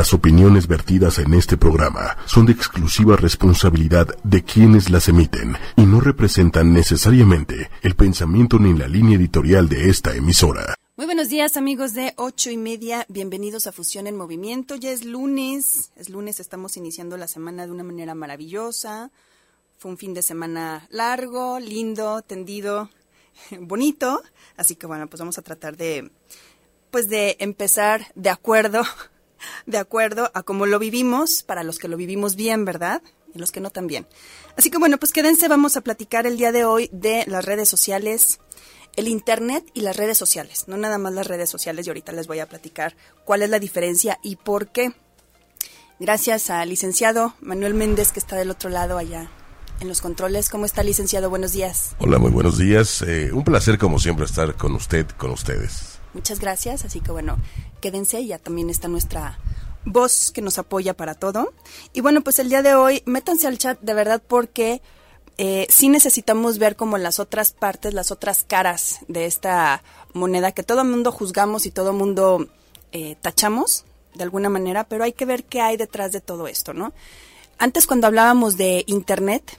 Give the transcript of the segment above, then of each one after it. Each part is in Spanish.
Las opiniones vertidas en este programa son de exclusiva responsabilidad de quienes las emiten y no representan necesariamente el pensamiento ni la línea editorial de esta emisora. Muy buenos días amigos de ocho y media, bienvenidos a Fusión en Movimiento. Ya es lunes, es lunes, estamos iniciando la semana de una manera maravillosa. Fue un fin de semana largo, lindo, tendido, bonito, así que bueno, pues vamos a tratar de, pues de empezar de acuerdo de acuerdo a cómo lo vivimos, para los que lo vivimos bien, ¿verdad? Y los que no también. Así que bueno, pues quédense, vamos a platicar el día de hoy de las redes sociales, el Internet y las redes sociales, no nada más las redes sociales, y ahorita les voy a platicar cuál es la diferencia y por qué. Gracias al licenciado Manuel Méndez, que está del otro lado allá en los controles. ¿Cómo está, licenciado? Buenos días. Hola, muy buenos días. Eh, un placer, como siempre, estar con usted, con ustedes. Muchas gracias. Así que bueno, quédense, ya también está nuestra voz que nos apoya para todo. Y bueno, pues el día de hoy, métanse al chat de verdad porque eh, sí necesitamos ver como las otras partes, las otras caras de esta moneda que todo el mundo juzgamos y todo el mundo eh, tachamos de alguna manera, pero hay que ver qué hay detrás de todo esto, ¿no? Antes cuando hablábamos de Internet,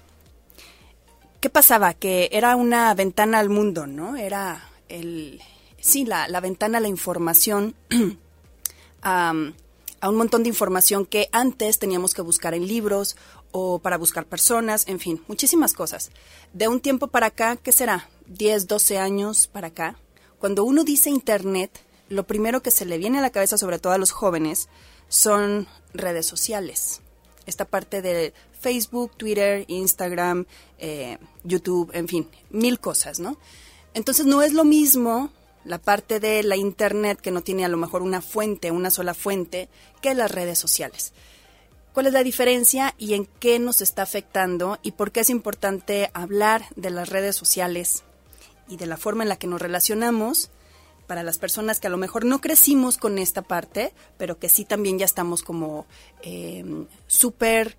¿qué pasaba? Que era una ventana al mundo, ¿no? Era el, sí, la, ventana a la información, a, un montón de información que antes teníamos que buscar en libros o para buscar personas, en fin, muchísimas cosas. De un tiempo para acá, ¿qué será? 10, 12 años para acá. Cuando uno dice Internet, lo primero que se le viene a la cabeza, sobre todo a los jóvenes, son redes sociales. Esta parte de Facebook, Twitter, Instagram, eh, YouTube, en fin, mil cosas, ¿no? Entonces no es lo mismo la parte de la Internet que no tiene a lo mejor una fuente, una sola fuente, que las redes sociales. ¿Cuál es la diferencia y en qué nos está afectando y por qué es importante hablar de las redes sociales y de la forma en la que nos relacionamos para las personas que a lo mejor no crecimos con esta parte, pero que sí también ya estamos como eh, súper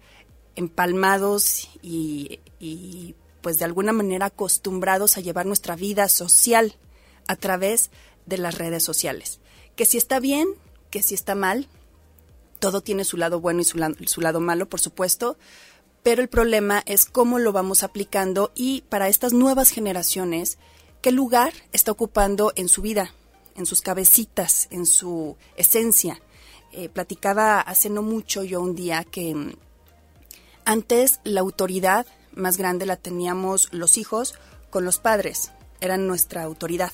empalmados y, y pues de alguna manera acostumbrados a llevar nuestra vida social a través de las redes sociales. Que si está bien, que si está mal, todo tiene su lado bueno y su, lado malo, por supuesto, pero el problema es cómo lo vamos aplicando y para estas nuevas generaciones, qué lugar está ocupando en su vida, en sus cabecitas, en su esencia. Eh, platicaba hace no mucho yo un día que mm, antes la autoridad más grande la teníamos los hijos con los padres, eran nuestra autoridad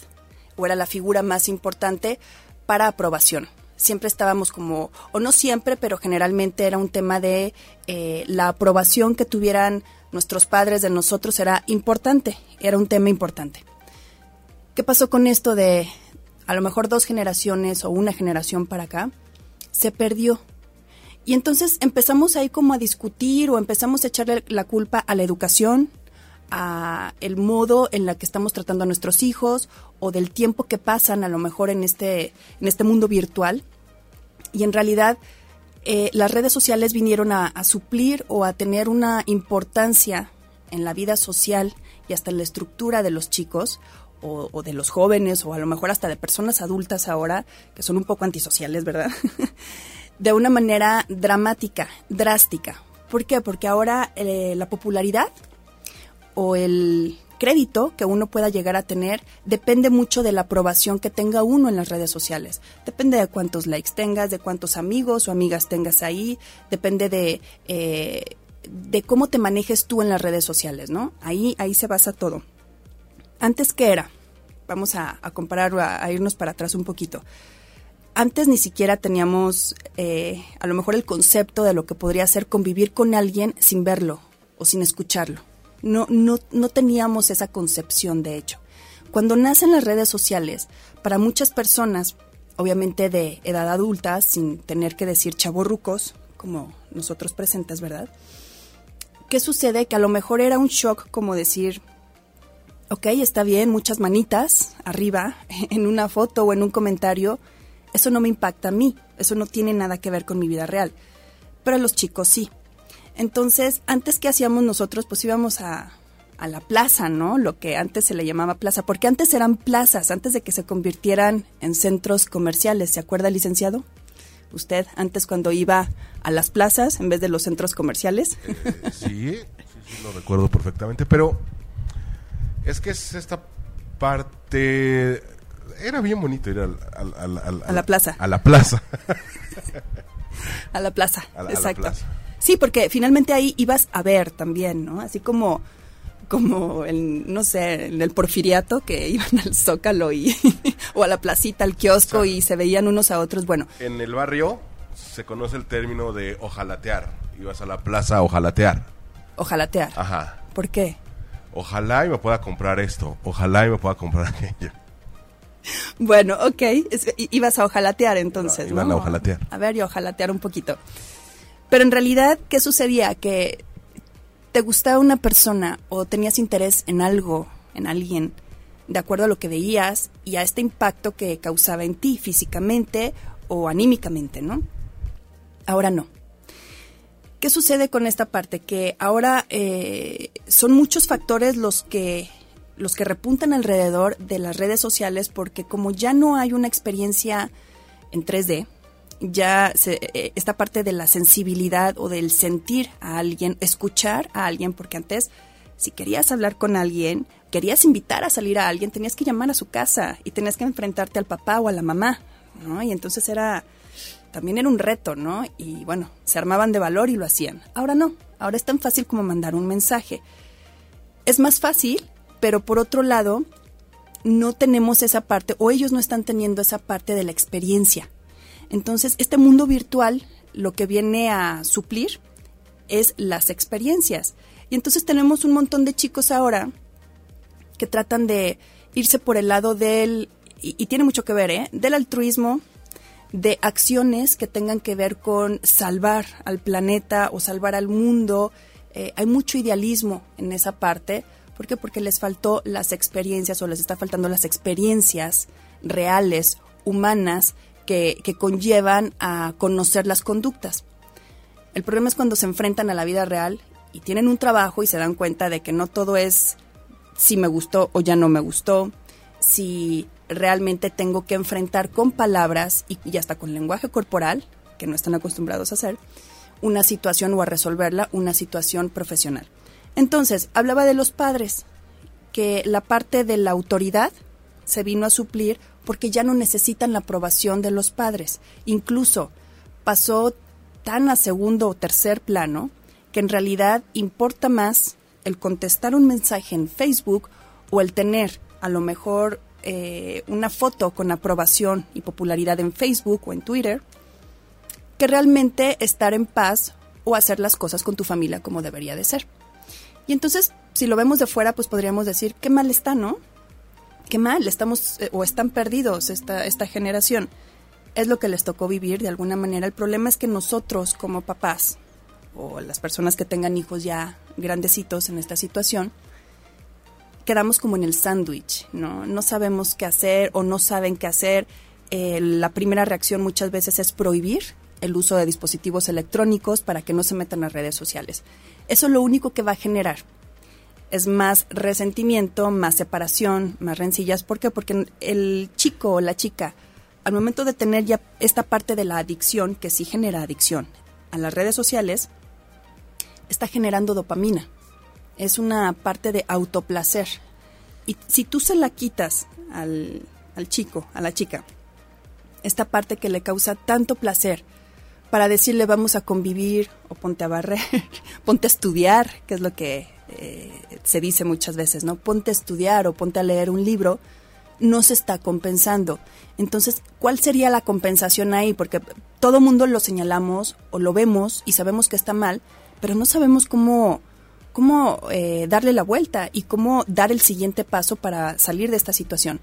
o era la figura más importante para aprobación. Siempre estábamos como, o no siempre, pero generalmente era un tema de eh, la aprobación que tuvieran nuestros padres de nosotros era importante, era un tema importante. ¿Qué pasó con esto de a lo mejor dos generaciones o una generación para acá? Se perdió. Y entonces empezamos ahí como a discutir o empezamos a echarle la culpa a la educación, a el modo en la que estamos tratando a nuestros hijos o del tiempo que pasan a lo mejor en este, en este mundo virtual. Y en realidad eh, las redes sociales vinieron a, suplir o a tener una importancia en la vida social y hasta en la estructura de los chicos o, de los jóvenes o a lo mejor hasta de personas adultas ahora que son un poco antisociales, ¿verdad? de una manera dramática, drástica. ¿Por qué? Porque ahora eh, la popularidad o el crédito que uno pueda llegar a tener depende mucho de la aprobación que tenga uno en las redes sociales. Depende de cuántos likes tengas, de cuántos amigos o amigas tengas ahí, depende de, eh, de cómo te manejes tú en las redes sociales, ¿no? Ahí, ahí se basa todo. Antes, ¿qué era? Vamos a, comparar, a, irnos para atrás un poquito. Antes ni siquiera teníamos eh, a lo mejor el concepto de lo que podría ser convivir con alguien sin verlo o sin escucharlo no, no, no teníamos esa concepción, de hecho. Cuando nacen las redes sociales, para muchas personas, obviamente de edad adulta, sin tener que decir chavorrucos, como nosotros presentes, ¿verdad? ¿Qué sucede? Que a lo mejor era un shock como decir, ok, está bien, muchas manitas arriba en una foto o en un comentario, eso no me impacta a mí, eso no tiene nada que ver con mi vida real. Pero a los chicos sí. Entonces, antes que hacíamos nosotros, pues íbamos a, la plaza, ¿no? Lo que antes se le llamaba plaza, porque antes eran plazas, antes de que se convirtieran en centros comerciales, ¿se acuerda, licenciado? usted antes cuando iba a las plazas en vez de los centros comerciales? Eh, sí, sí, sí, lo recuerdo perfectamente, pero es que es esta parte... Era bien bonito ir al- A la plaza. A la plaza. A la plaza, A la- a la exacto. plaza. Sí, porque finalmente ahí ibas a ver también, ¿no? Así como, como el, no sé, en el porfiriato que iban al zócalo y, o a la placita, al kiosco y se veían unos a otros. Bueno, en el barrio se conoce el término de ojalatear. Ibas a la plaza a ojalatear. ojalatear. Ajá. ¿Por qué? Ojalá y me pueda comprar esto. Ojalá y me pueda comprar aquello. Bueno, ok, es- ibas a ojalatear entonces, Iban ¿no? a ojalatear. A ver, y ojalatear un poquito. Pero en realidad, ¿qué sucedía? Que te gustaba una persona o tenías interés en algo, en alguien, de acuerdo a lo que veías y a este impacto que causaba en ti físicamente o anímicamente, ¿no? Ahora no. ¿Qué sucede con esta parte? Que ahora eh, son muchos factores los que los que repuntan alrededor de las redes sociales porque como ya no hay una experiencia en 3D, ya se- eh, esta parte de la sensibilidad o del sentir a alguien, escuchar a alguien, porque antes si querías hablar con alguien, querías invitar a salir a alguien, tenías que llamar a su casa y tenías que enfrentarte al papá o a la mamá, ¿no? Y entonces era también era un reto, ¿no? Y bueno, se armaban de valor y lo hacían. Ahora no, ahora es tan fácil como mandar un mensaje. Es más fácil, pero por otro lado, no tenemos esa parte, o ellos no están teniendo esa parte de la experiencia. Entonces, este mundo virtual lo que viene a suplir es las experiencias. Y entonces tenemos un montón de chicos ahora que tratan de irse por el lado del, y, tiene mucho que ver, ¿eh? del altruismo, de acciones que tengan que ver con salvar al planeta o salvar al mundo. Eh, hay mucho idealismo en esa parte. ¿Por qué? Porque les faltó las experiencias o les está faltando las experiencias reales, humanas, que, conllevan a conocer las conductas. El problema es cuando se enfrentan a la vida real y tienen un trabajo y se dan cuenta de que no todo es si me gustó o ya no me gustó, si realmente tengo que enfrentar con palabras y, y hasta con lenguaje corporal, que no están acostumbrados a hacer, una situación o a resolverla, una situación profesional. Entonces, hablaba de los padres, que la parte de la autoridad se vino a suplir porque ya no necesitan la aprobación de los padres. Incluso pasó tan a segundo o tercer plano que en realidad importa más el contestar un mensaje en Facebook o el tener a lo mejor eh, una foto con aprobación y popularidad en Facebook o en Twitter que realmente estar en paz o hacer las cosas con tu familia como debería de ser. Y entonces, si lo vemos de fuera, pues podríamos decir, qué mal está, ¿no? Qué mal, estamos eh, o están perdidos esta, esta generación. Es lo que les tocó vivir de alguna manera. El problema es que nosotros como papás o las personas que tengan hijos ya grandecitos en esta situación, quedamos como en el sándwich, ¿no? No sabemos qué hacer o no saben qué hacer. Eh, la primera reacción muchas veces es prohibir el uso de dispositivos electrónicos para que no se metan a redes sociales. Eso lo único que va a generar es más resentimiento, más separación, más rencillas. ¿Por qué? Porque el chico o la chica, al momento de tener ya esta parte de la adicción, que sí genera adicción a las redes sociales, está generando dopamina. Es una parte de autoplacer. Y si tú se la quitas al, al chico, a la chica, esta parte que le causa tanto placer, para decirle vamos a convivir o ponte a barrer, ponte a estudiar, que es lo que eh, se dice muchas veces, ¿no? Ponte a estudiar o ponte a leer un libro, no se está compensando. Entonces, ¿cuál sería la compensación ahí? Porque todo mundo lo señalamos o lo vemos y sabemos que está mal, pero no sabemos cómo, cómo eh, darle la vuelta y cómo dar el siguiente paso para salir de esta situación.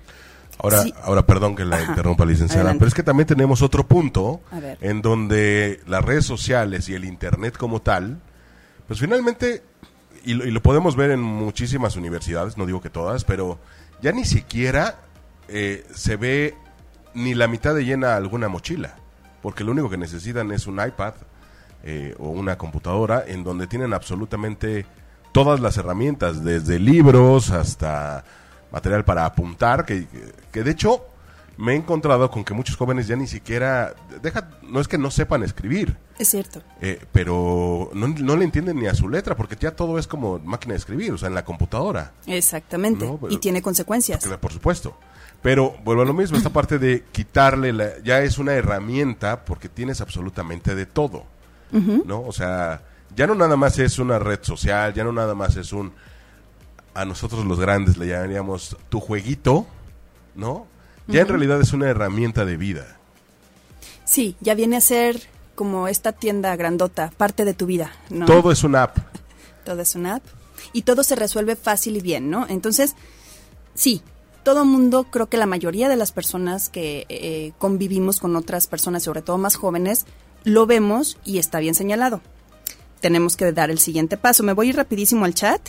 Ahora, Sí. ahora perdón que la Ajá. interrumpa, licenciada, Adelante. pero es que también tenemos otro punto en donde las redes sociales y el Internet como tal, pues finalmente, y lo, y lo podemos ver en muchísimas universidades, no digo que todas, pero ya ni siquiera eh, se ve ni la mitad de llena alguna mochila, porque lo único que necesitan es un iPad eh, o una computadora en donde tienen absolutamente todas las herramientas, desde libros hasta material para apuntar, que, que de hecho me he encontrado con que muchos jóvenes ya ni siquiera, deja, no es que no sepan escribir, Es cierto. eh, pero no, no le entienden ni a su letra, porque ya todo es como máquina de escribir, o sea, en la computadora. Exactamente. No, pero- y tiene consecuencias. Por supuesto. Pero vuelvo a lo mismo, esta parte de quitarle, la- ya es una herramienta porque tienes absolutamente de todo, ¿no? O sea, ya no nada más es una red social, ya no nada más es un, a nosotros los grandes le llamaríamos tu jueguito, ¿no? Ya en realidad es una herramienta de vida. Sí, ya viene a ser como esta tienda grandota, parte de tu vida, ¿no? Todo es una app. Todo es una app. Y todo se resuelve fácil y bien, ¿no? Entonces, sí, todo mundo, creo que la mayoría de las personas que eh, convivimos con otras personas, sobre todo más jóvenes, lo vemos y está bien señalado. Tenemos que dar el siguiente paso. Me voy a ir rapidísimo al chat.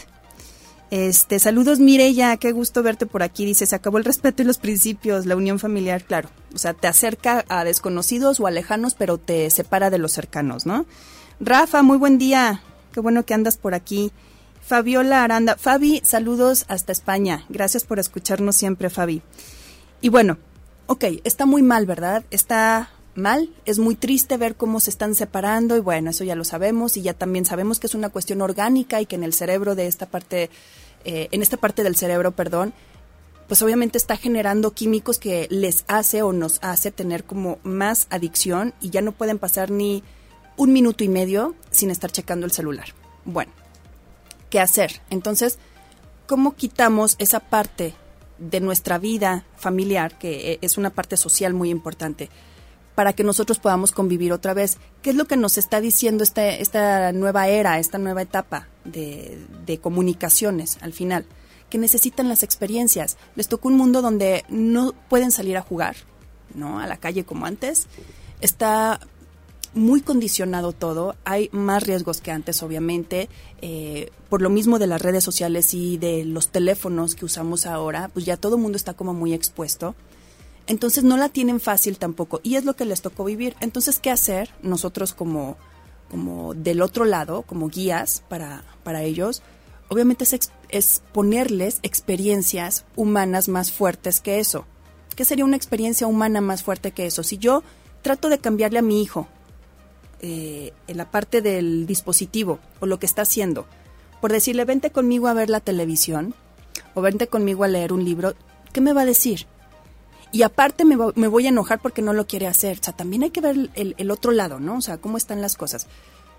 Este, saludos Mireya, qué gusto verte por aquí. Dice, se acabó el respeto y los principios, la unión familiar, claro. O sea, te acerca a desconocidos o a lejanos, pero te separa de los cercanos, ¿no? Rafa, muy buen día. Qué bueno que andas por aquí. Fabiola Aranda. Fabi, saludos hasta España. Gracias por escucharnos siempre, Fabi. Y bueno, ok, está muy mal, ¿verdad? Está mal, es muy triste ver cómo se están separando y bueno, eso ya lo sabemos y ya también sabemos que es una cuestión orgánica y que en el cerebro de esta parte, eh, en esta parte del cerebro, perdón, pues obviamente está generando químicos que les hace o nos hace tener como más adicción y ya no pueden pasar ni un minuto y medio sin estar checando el celular. Bueno, ¿qué hacer? Entonces, ¿cómo quitamos esa parte de nuestra vida familiar, que eh, es una parte social muy importante, para que nosotros podamos convivir otra vez? ¿Qué es lo que nos está diciendo esta, esta nueva era, esta nueva etapa de, de comunicaciones al final? Que necesitan las experiencias. Les tocó un mundo donde no pueden salir a jugar, ¿no? A la calle como antes. Está muy condicionado todo, hay más riesgos que antes, obviamente, eh, por lo mismo de las redes sociales y de los teléfonos que usamos ahora, pues ya todo el mundo está como muy expuesto. Entonces no la tienen fácil tampoco y es lo que les tocó vivir. Entonces, ¿qué hacer nosotros como, como del otro lado, como guías para, para ellos? Obviamente es, es ponerles experiencias humanas más fuertes que eso. ¿Qué sería una experiencia humana más fuerte que eso? Si yo trato de cambiarle a mi hijo eh, en la parte del dispositivo o lo que está haciendo, por decirle, vente conmigo a ver la televisión o vente conmigo a leer un libro, ¿qué me va a decir? Y aparte me, me voy a enojar porque no lo quiere hacer. O sea, también hay que ver el, el otro lado, ¿no? O sea, cómo están las cosas.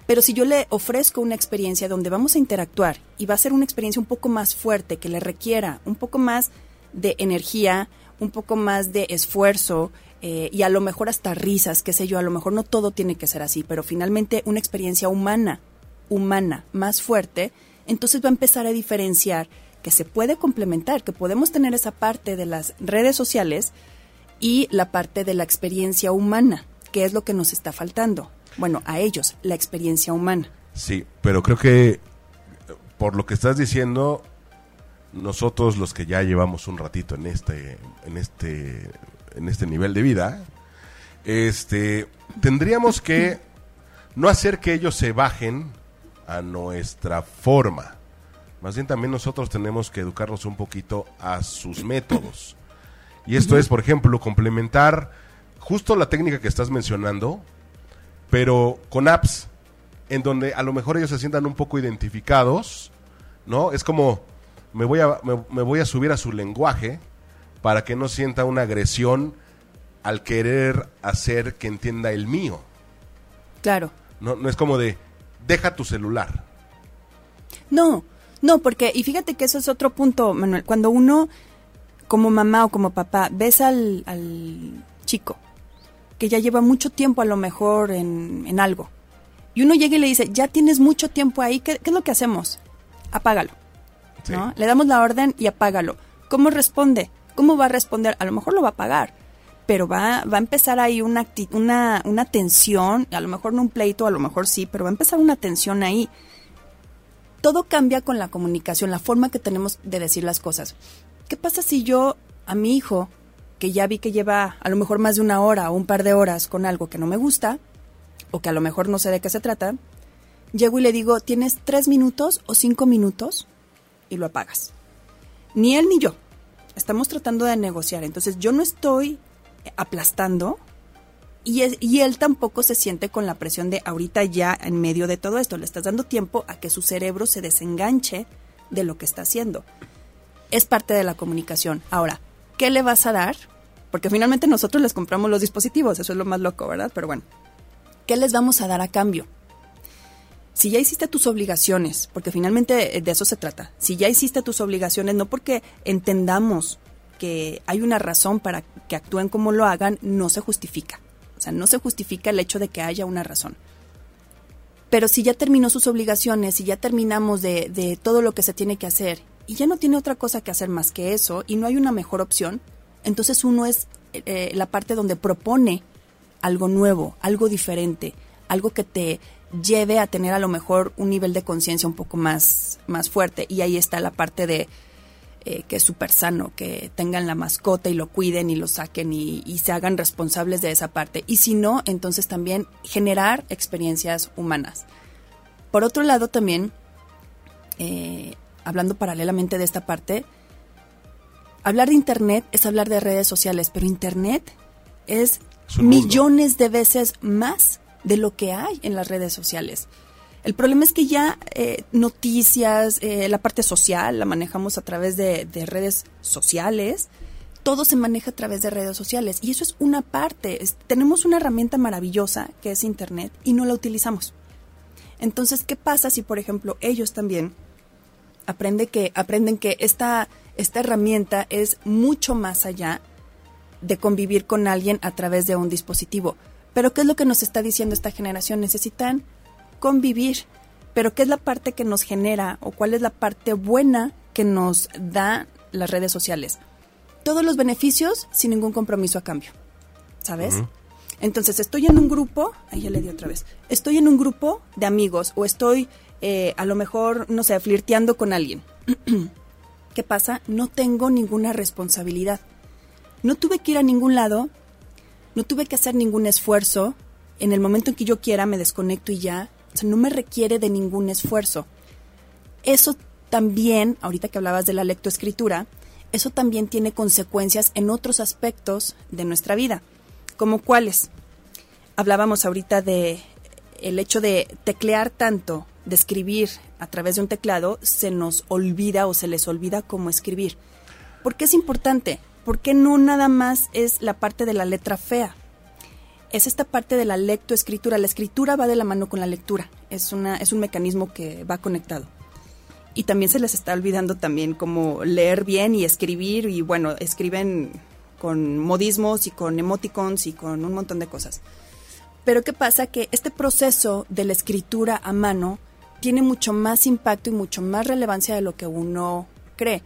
Pero si yo le ofrezco una experiencia donde vamos a interactuar y va a ser una experiencia un poco más fuerte, que le requiera un poco más de energía, un poco más de esfuerzo eh, y a lo mejor hasta risas, qué sé yo, a lo mejor no todo tiene que ser así, pero finalmente una experiencia humana, humana, más fuerte, entonces va a empezar a diferenciar que se puede complementar, que podemos tener esa parte de las redes sociales y la parte de la experiencia humana, que es lo que nos está faltando. Bueno, a ellos, la experiencia humana. Sí, pero creo que por lo que estás diciendo, nosotros los que ya llevamos un ratito en este, en este, en este nivel de vida, este, tendríamos que no hacer que ellos se bajen a nuestra forma. Más bien también nosotros tenemos que educarnos un poquito a sus métodos. Y esto es, por ejemplo, complementar justo la técnica que estás mencionando, pero con apps en donde a lo mejor ellos se sientan un poco identificados, ¿no? Es como me voy a me, me voy a subir a su lenguaje para que no sienta una agresión al querer hacer que entienda el mío. Claro. No, no es como de deja tu celular. No, no, porque, y fíjate que eso es otro punto, Manuel, cuando uno, como mamá o como papá, ves al, al chico que ya lleva mucho tiempo a lo mejor en, en algo, y uno llega y le dice, ya tienes mucho tiempo ahí, ¿qué, qué es lo que hacemos? Apágalo. Sí. ¿no? Le damos la orden y apágalo. ¿Cómo responde? ¿Cómo va a responder? A lo mejor lo va a pagar, pero va, va a empezar ahí una, una, una tensión, a lo mejor no un pleito, a lo mejor sí, pero va a empezar una tensión ahí. Todo cambia con la comunicación, la forma que tenemos de decir las cosas. ¿Qué pasa si yo a mi hijo, que ya vi que lleva a lo mejor más de una hora o un par de horas con algo que no me gusta, o que a lo mejor no sé de qué se trata, llego y le digo, tienes tres minutos o cinco minutos y lo apagas. Ni él ni yo. Estamos tratando de negociar. Entonces yo no estoy aplastando y, y, él tampoco se siente con la presión de ahorita ya en medio de todo esto. Le estás dando tiempo a que su cerebro se desenganche de lo que está haciendo. Es parte de la comunicación. Ahora, ¿qué le vas a dar? Porque finalmente nosotros les compramos los dispositivos, eso es lo más loco, ¿verdad? Pero bueno, ¿qué les vamos a dar a cambio? Si ya hiciste tus obligaciones, porque finalmente de eso se trata, si ya hiciste tus obligaciones, no porque entendamos que hay una razón para que actúen como lo hagan, no se justifica. O sea, no se justifica el hecho de que haya una razón. Pero si ya terminó sus obligaciones, y ya terminamos de, de todo lo que se tiene que hacer y ya no tiene otra cosa que hacer más que eso y no hay una mejor opción, entonces uno es eh, la parte donde propone algo nuevo, algo diferente, algo que te lleve a tener a lo mejor un nivel de conciencia un poco más, más fuerte. Y ahí está la parte de eh, que es súper sano, que tengan la mascota y lo cuiden y lo saquen y, se hagan responsables de esa parte. Y si no, entonces también generar experiencias humanas. Por otro lado, también, eh, hablando paralelamente de esta parte, hablar de Internet es hablar de redes sociales, pero Internet es, millones de veces más de lo que hay en las redes sociales. El problema es que ya eh, noticias, eh, la parte social la manejamos a través de, redes sociales, todo se maneja a través de redes sociales y eso es una parte. tenemos una herramienta maravillosa que es Internet y no la utilizamos. Entonces, ¿qué pasa si, por ejemplo, ellos también aprende que, aprenden que esta esta herramienta es mucho más allá de convivir con alguien a través de un dispositivo. Pero ¿qué es lo que nos está diciendo esta generación? Necesitan convivir. Pero ¿qué es la parte que nos genera o cuál es la parte buena que nos da las redes sociales? Todos los beneficios sin ningún compromiso a cambio. ¿Sabes? Entonces estoy en un grupo, ahí ya le di otra vez, estoy en un grupo de amigos o estoy eh, a lo mejor, no sé, flirteando con alguien. ¿Qué pasa? No tengo ninguna responsabilidad. No tuve que ir a ningún lado, no tuve que hacer ningún esfuerzo. En el momento en que yo quiera me desconecto y ya. No me requiere de ningún esfuerzo. Eso también, ahorita que hablabas de la lectoescritura, eso también tiene consecuencias en otros aspectos de nuestra vida. ¿Como cuáles? Hablábamos ahorita de el hecho de teclear tanto, de escribir a través de un teclado, se nos olvida o se les olvida cómo escribir. ¿Por qué es importante? Porque no nada más es la parte de la letra fea. Es esta parte de la lectoescritura. La escritura va de la mano con la lectura. Es, una, es un mecanismo que va conectado. Y también se les está olvidando también cómo leer bien y escribir. Y bueno, escriben con modismos y con emoticons y con un montón de cosas. Pero ¿qué pasa? Que este proceso de la escritura a mano tiene mucho más impacto y mucho más relevancia de lo que uno cree.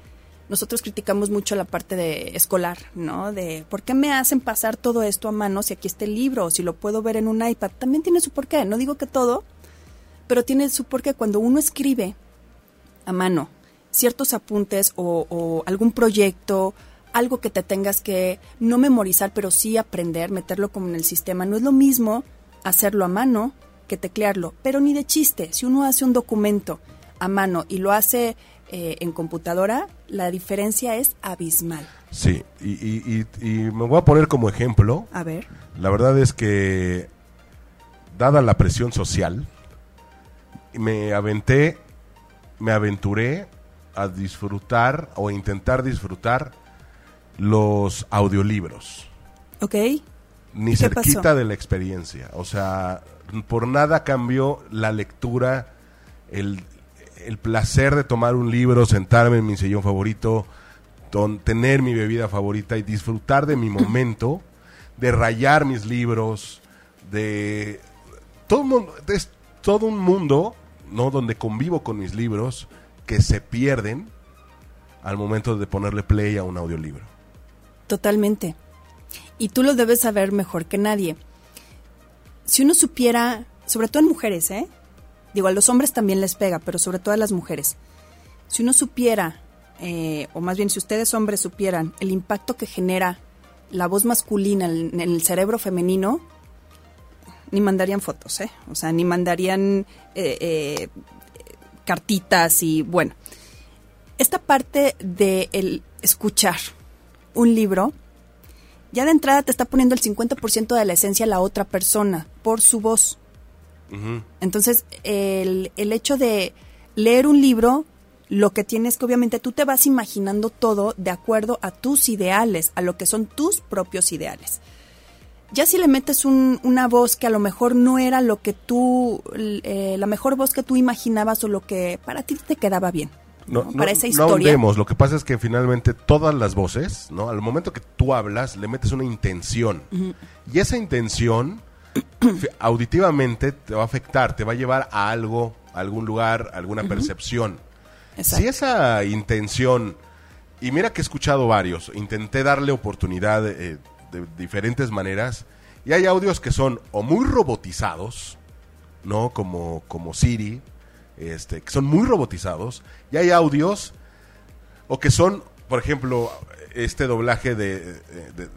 Nosotros criticamos mucho la parte de escolar, ¿no? De por qué me hacen pasar todo esto a mano si aquí está el libro si lo puedo ver en un iPad. También tiene su porqué, no digo que todo, pero tiene su porqué cuando uno escribe a mano ciertos apuntes o, o algún proyecto, algo que te tengas que no memorizar, pero sí aprender, meterlo como en el sistema. No es lo mismo hacerlo a mano que teclearlo, pero ni de chiste. Si uno hace un documento a mano y lo hace eh, en computadora, la diferencia es abismal. Sí, y, me voy a poner como ejemplo. A ver. La verdad es que, dada la presión social, me aventé, me aventuré a disfrutar o intentar disfrutar los audiolibros. Ok. Ni cerquita de la experiencia. O sea, por nada cambió la lectura, el, placer de tomar un libro, sentarme en mi sillón favorito, tener mi bebida favorita y disfrutar de mi momento, de rayar mis libros, de todo, es todo un mundo, ¿no? Donde convivo con mis libros que se pierden al momento de ponerle play a un audiolibro. Totalmente. Y tú lo debes saber mejor que nadie si uno supiera, sobre todo en mujeres, ¿eh? Digo, a los hombres también les pega, pero sobre todo a las mujeres. Si uno supiera, eh, o más bien si ustedes hombres supieran, el impacto que genera la voz masculina en, el cerebro femenino, ni mandarían fotos, ¿eh? O sea, ni mandarían eh, eh, cartitas y bueno. Esta parte de el escuchar un libro ya de entrada te está poniendo el 50% de la esencia la otra persona por su voz. Entonces, el, el hecho de leer un libro, lo que tienes que obviamente tú te vas imaginando todo de acuerdo a tus ideales, a lo que son tus propios ideales. Ya si le metes una voz que a lo mejor no era lo que tú, eh, la mejor voz que tú imaginabas o lo que para ti te quedaba bien. No, para esa historia. No lo que pasa es que finalmente todas las voces, ¿no? Al momento que tú hablas, le metes una intención. Y esa intención auditivamente te va a afectar, te va a llevar a algo, a algún lugar, a alguna percepción. Si esa intención, y mira que he escuchado varios, intenté darle oportunidad eh, de diferentes maneras, y hay audios que son o muy robotizados, ¿no? Como, como Siri, este, que son muy robotizados, y hay audios o que son, por ejemplo, este doblaje de,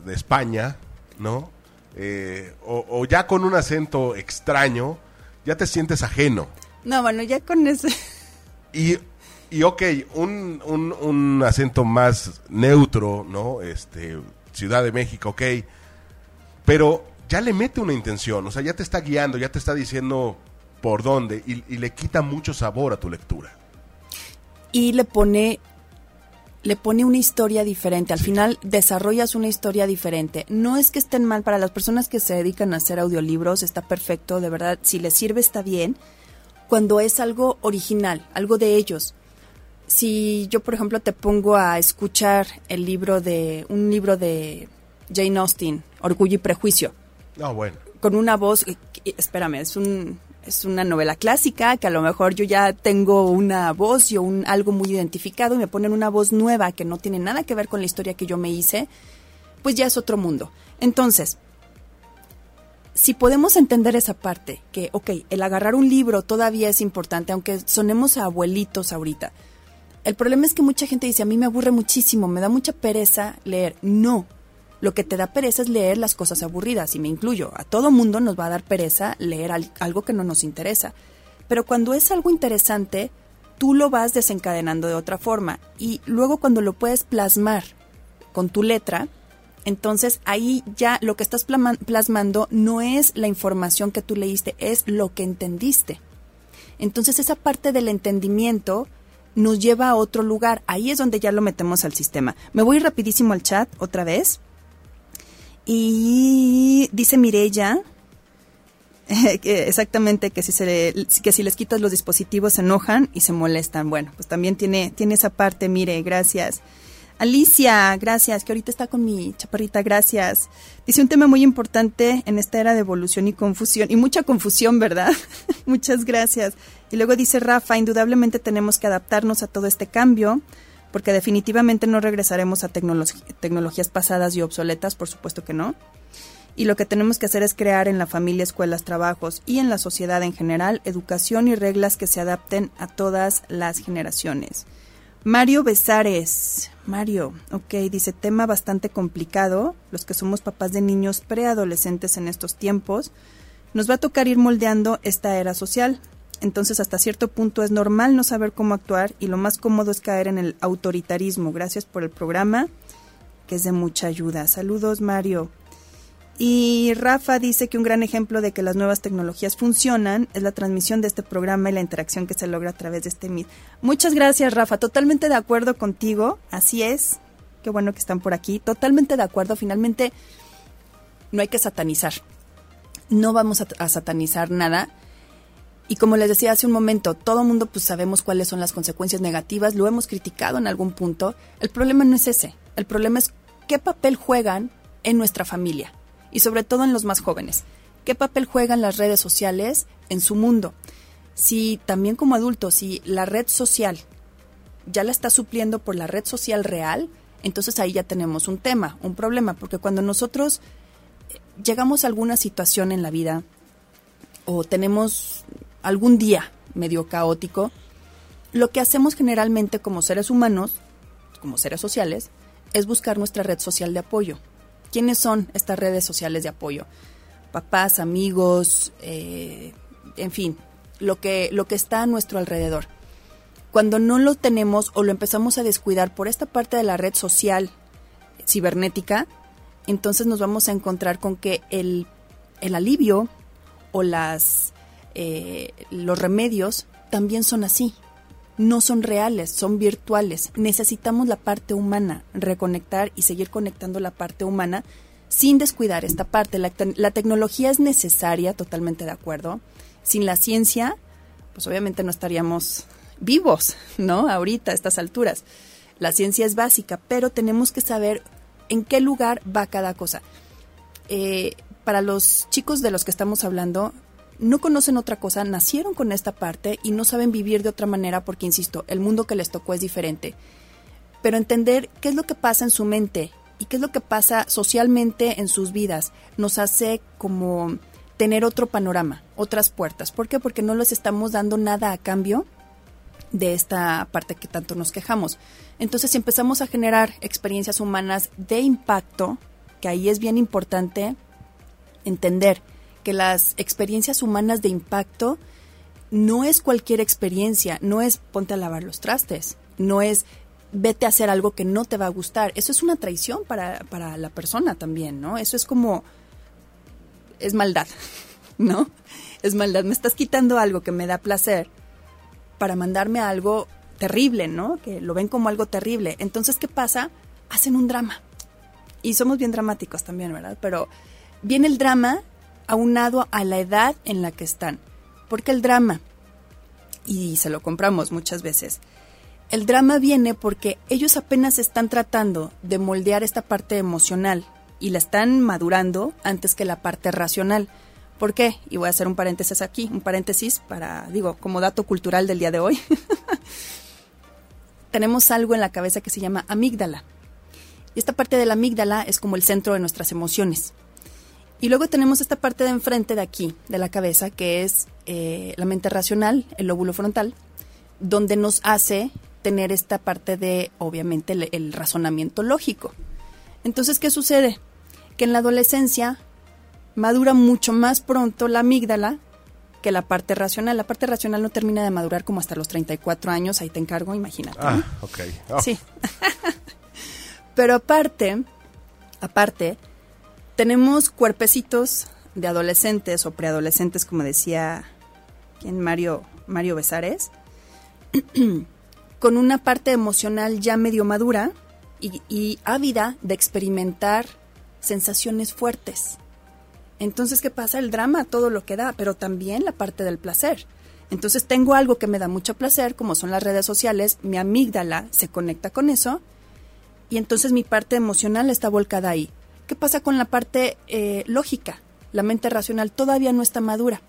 España, ¿no? Eh, o, ya con un acento extraño, ya te sientes ajeno. No, bueno, ya con ese... Y, y ok, un, un, un acento más neutro, ¿no? Este, Ciudad de México, ok, pero ya le mete una intención, o sea, ya te está guiando, ya te está diciendo por dónde y, le quita mucho sabor a tu lectura. Y le pone le pone una historia diferente. Al final desarrollas una historia diferente. No es que estén mal para las personas que se dedican a hacer audiolibros, está perfecto, de verdad, si les sirve está bien. Cuando es algo original, algo de ellos. Si yo, por ejemplo, te pongo a escuchar el libro de un libro de Jane Austen, Orgullo y Prejuicio. Ah, bueno. Con una voz, espérame, es un es una novela clásica que a lo mejor yo ya tengo una voz y un, algo muy identificado y me ponen una voz nueva que no tiene nada que ver con la historia que yo me hice, pues ya es otro mundo. Entonces, si podemos entender esa parte, que, ok, el agarrar un libro todavía es importante, aunque sonemos a abuelitos ahorita. El problema es que mucha gente dice, a mí me aburre muchísimo, me da mucha pereza leer. No, lo que te da pereza es leer las cosas aburridas, y me incluyo. A todo mundo nos va a dar pereza leer algo que no nos interesa. Pero cuando es algo interesante, tú lo vas desencadenando de otra forma. Y luego cuando lo puedes plasmar con tu letra, entonces ahí ya lo que estás plasmando no es la información que tú leíste, es lo que entendiste. Entonces esa parte del entendimiento nos lleva a otro lugar. Ahí es donde ya lo metemos al sistema. Me voy rapidísimo al chat otra vez. Y dice Mirella, exactamente que si, se que si les quitas los dispositivos se enojan y se molestan. Bueno, pues también tiene, tiene esa parte, mire, gracias. Alicia, gracias, que ahorita está con mi chaparrita, gracias. Dice un tema muy importante en esta era de evolución y confusión, y mucha confusión, ¿verdad? Muchas gracias. Y luego dice Rafa, indudablemente tenemos que adaptarnos a todo este cambio porque definitivamente no regresaremos a tecnologías pasadas y obsoletas, por supuesto que no. Y lo que tenemos que hacer es crear en la familia, escuelas, trabajos y en la sociedad en general educación y reglas que se adapten a todas las generaciones. Mario Besares. Mario, ok, dice tema bastante complicado. Los que somos papás de niños preadolescentes en estos tiempos, nos va a tocar ir moldeando esta era social. Entonces, hasta cierto punto es normal no saber cómo actuar y lo más cómodo es caer en el autoritarismo. Gracias por el programa, que es de mucha ayuda. Saludos, Mario. Y Rafa dice que un gran ejemplo de que las nuevas tecnologías funcionan es la transmisión de este programa y la interacción que se logra a través de este Meet. Muchas gracias, Rafa. Totalmente de acuerdo contigo. Así es. Qué bueno que están por aquí. Totalmente de acuerdo. Finalmente, no hay que satanizar. No vamos a, a satanizar nada y como les decía hace un momento, todo mundo pues sabemos cuáles son las consecuencias negativas, lo hemos criticado en algún punto. El problema no es ese, el problema es qué papel juegan en nuestra familia y sobre todo en los más jóvenes. ¿Qué papel juegan las redes sociales en su mundo? Si también como adultos, si la red social ya la está supliendo por la red social real, entonces ahí ya tenemos un tema, un problema, porque cuando nosotros eh, llegamos a alguna situación en la vida o tenemos algún día medio caótico, lo que hacemos generalmente como seres humanos, como seres sociales, es buscar nuestra red social de apoyo. ¿Quiénes son estas redes sociales de apoyo? Papás, amigos, eh, en fin, lo que, lo que está a nuestro alrededor. Cuando no lo tenemos o lo empezamos a descuidar por esta parte de la red social cibernética, entonces nos vamos a encontrar con que el, el alivio o las, eh, los remedios también son así. No son reales, son virtuales. Necesitamos la parte humana, reconectar y seguir conectando la parte humana sin descuidar esta parte. La, tecnología es necesaria, totalmente de acuerdo. Sin la ciencia, pues obviamente no estaríamos vivos, ¿no? Ahorita, a estas alturas. La ciencia es básica, pero tenemos que saber en qué lugar va cada cosa. Eh, para los chicos de los que estamos hablando, no conocen otra cosa, nacieron con esta parte y no saben vivir de otra manera porque, insisto, el mundo que les tocó es diferente. Pero entender qué es lo que pasa en su mente y qué es lo que pasa socialmente en sus vidas nos hace como tener otro panorama, otras puertas. ¿Por qué? Porque no les estamos dando nada a cambio de esta parte que tanto nos quejamos. Entonces, si empezamos a generar experiencias humanas de impacto, que ahí es bien importante entender que las experiencias humanas de impacto no es cualquier experiencia, no es ponte a lavar los trastes, no es vete a hacer algo que no te va a gustar. Eso es una traición para, para la persona también, ¿no? Eso es como, es maldad, ¿no? Es maldad. Me estás quitando algo que me da placer para mandarme algo terrible, ¿no? Que lo ven como algo terrible. Entonces, ¿qué pasa? Hacen un drama. Y somos bien dramáticos también, ¿verdad? Pero viene el drama aunado a la edad en la que están. Porque el drama, y se lo compramos muchas veces, el drama viene porque ellos apenas están tratando de moldear esta parte emocional y la están madurando antes que la parte racional. ¿Por qué? Y voy a hacer un paréntesis aquí, un paréntesis para, digo, como dato cultural del día de hoy. Tenemos algo en la cabeza que se llama amígdala. Y esta parte de la amígdala es como el centro de nuestras emociones. Y luego tenemos esta parte de enfrente de aquí, de la cabeza, que es eh, la mente racional, el lóbulo frontal, donde nos hace tener esta parte de, obviamente, el razonamiento lógico. Entonces, ¿qué sucede? Que en la adolescencia madura mucho más pronto la amígdala que la parte racional. La parte racional no termina de madurar como hasta los 34 años, ahí te encargo, imagínate. Ah, ok. Oh. Sí. Pero aparte, aparte, tenemos cuerpecitos de adolescentes o preadolescentes, como decía Mario, Mario Besares, con una parte emocional ya medio madura y, y ávida de experimentar sensaciones fuertes. Entonces, ¿qué pasa? El drama, todo lo que da, pero también la parte del placer. Entonces, tengo algo que me da mucho placer, como son las redes sociales, mi amígdala se conecta con eso, y entonces mi parte emocional está volcada ahí. ¿Qué pasa con la parte eh, lógica? La mente racional todavía no está madura.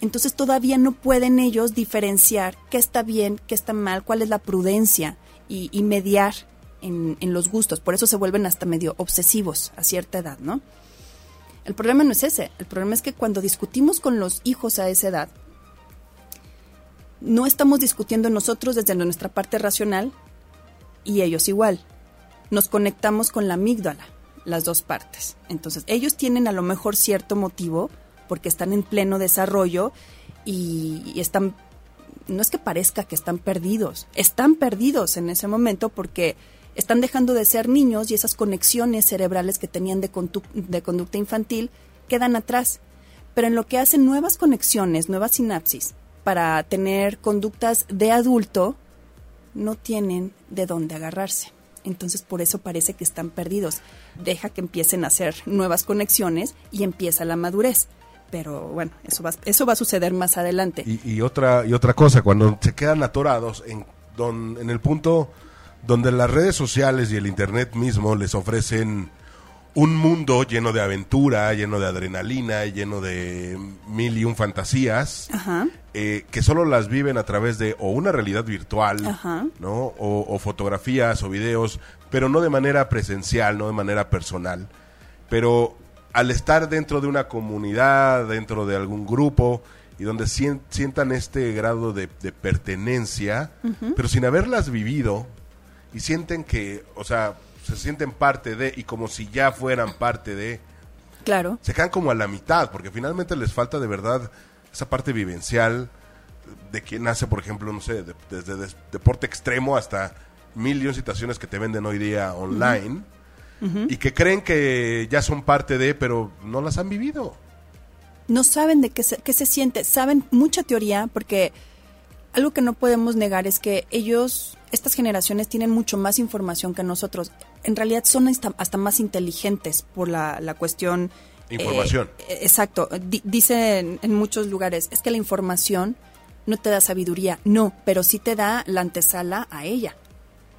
Entonces todavía no pueden ellos diferenciar qué está bien, qué está mal, cuál es la prudencia y, mediar en, en, los gustos. Por eso se vuelven hasta medio obsesivos a cierta edad, ¿no? El problema no es ese, el problema es que cuando discutimos con los hijos a esa edad, no estamos discutiendo nosotros desde nuestra parte racional y ellos igual. Nos conectamos con la amígdala, las dos partes. Entonces, ellos tienen a lo mejor cierto motivo porque están en pleno desarrollo y, están, no es que parezca que están perdidos, están perdidos en ese momento porque están dejando de ser niños y esas conexiones cerebrales que tenían de, de conducta infantil quedan atrás. Pero en lo que hacen nuevas conexiones, nuevas sinapsis, para tener conductas de adulto, no tienen de dónde agarrarse. Entonces por eso parece que están perdidos. Deja que empiecen a hacer nuevas conexiones y empieza la madurez. Pero bueno, eso va, eso va a suceder más adelante. Y, otra, y otra cosa, cuando se quedan atorados en, don, en el punto donde las redes sociales y el Internet mismo les ofrecen un mundo lleno de aventura, lleno de adrenalina, lleno de mil y un fantasías, eh, que solo las viven a través de o una realidad virtual, ¿no? O, fotografías o videos, pero no de manera presencial, no de manera personal. Pero al estar dentro de una comunidad, dentro de algún grupo, y donde sientan este grado de, pertenencia, pero sin haberlas vivido, y sienten que, o sea, se sienten parte de y como si ya fueran parte de. Claro. Se quedan como a la mitad, porque finalmente les falta de verdad esa parte vivencial de quien nace, por ejemplo, no sé, desde deporte extremo hasta mil y situaciones que te venden hoy día online. y que creen que ya son parte de, pero no las han vivido. No saben de qué se, qué se siente, saben mucha teoría porque algo que no podemos negar es que ellos, estas generaciones, tienen mucho más información que nosotros. En realidad son hasta, más inteligentes por la, la cuestión... Información. Eh, exacto. dicen en muchos lugares, es que la información no te da sabiduría. No, pero sí te da la antesala a ella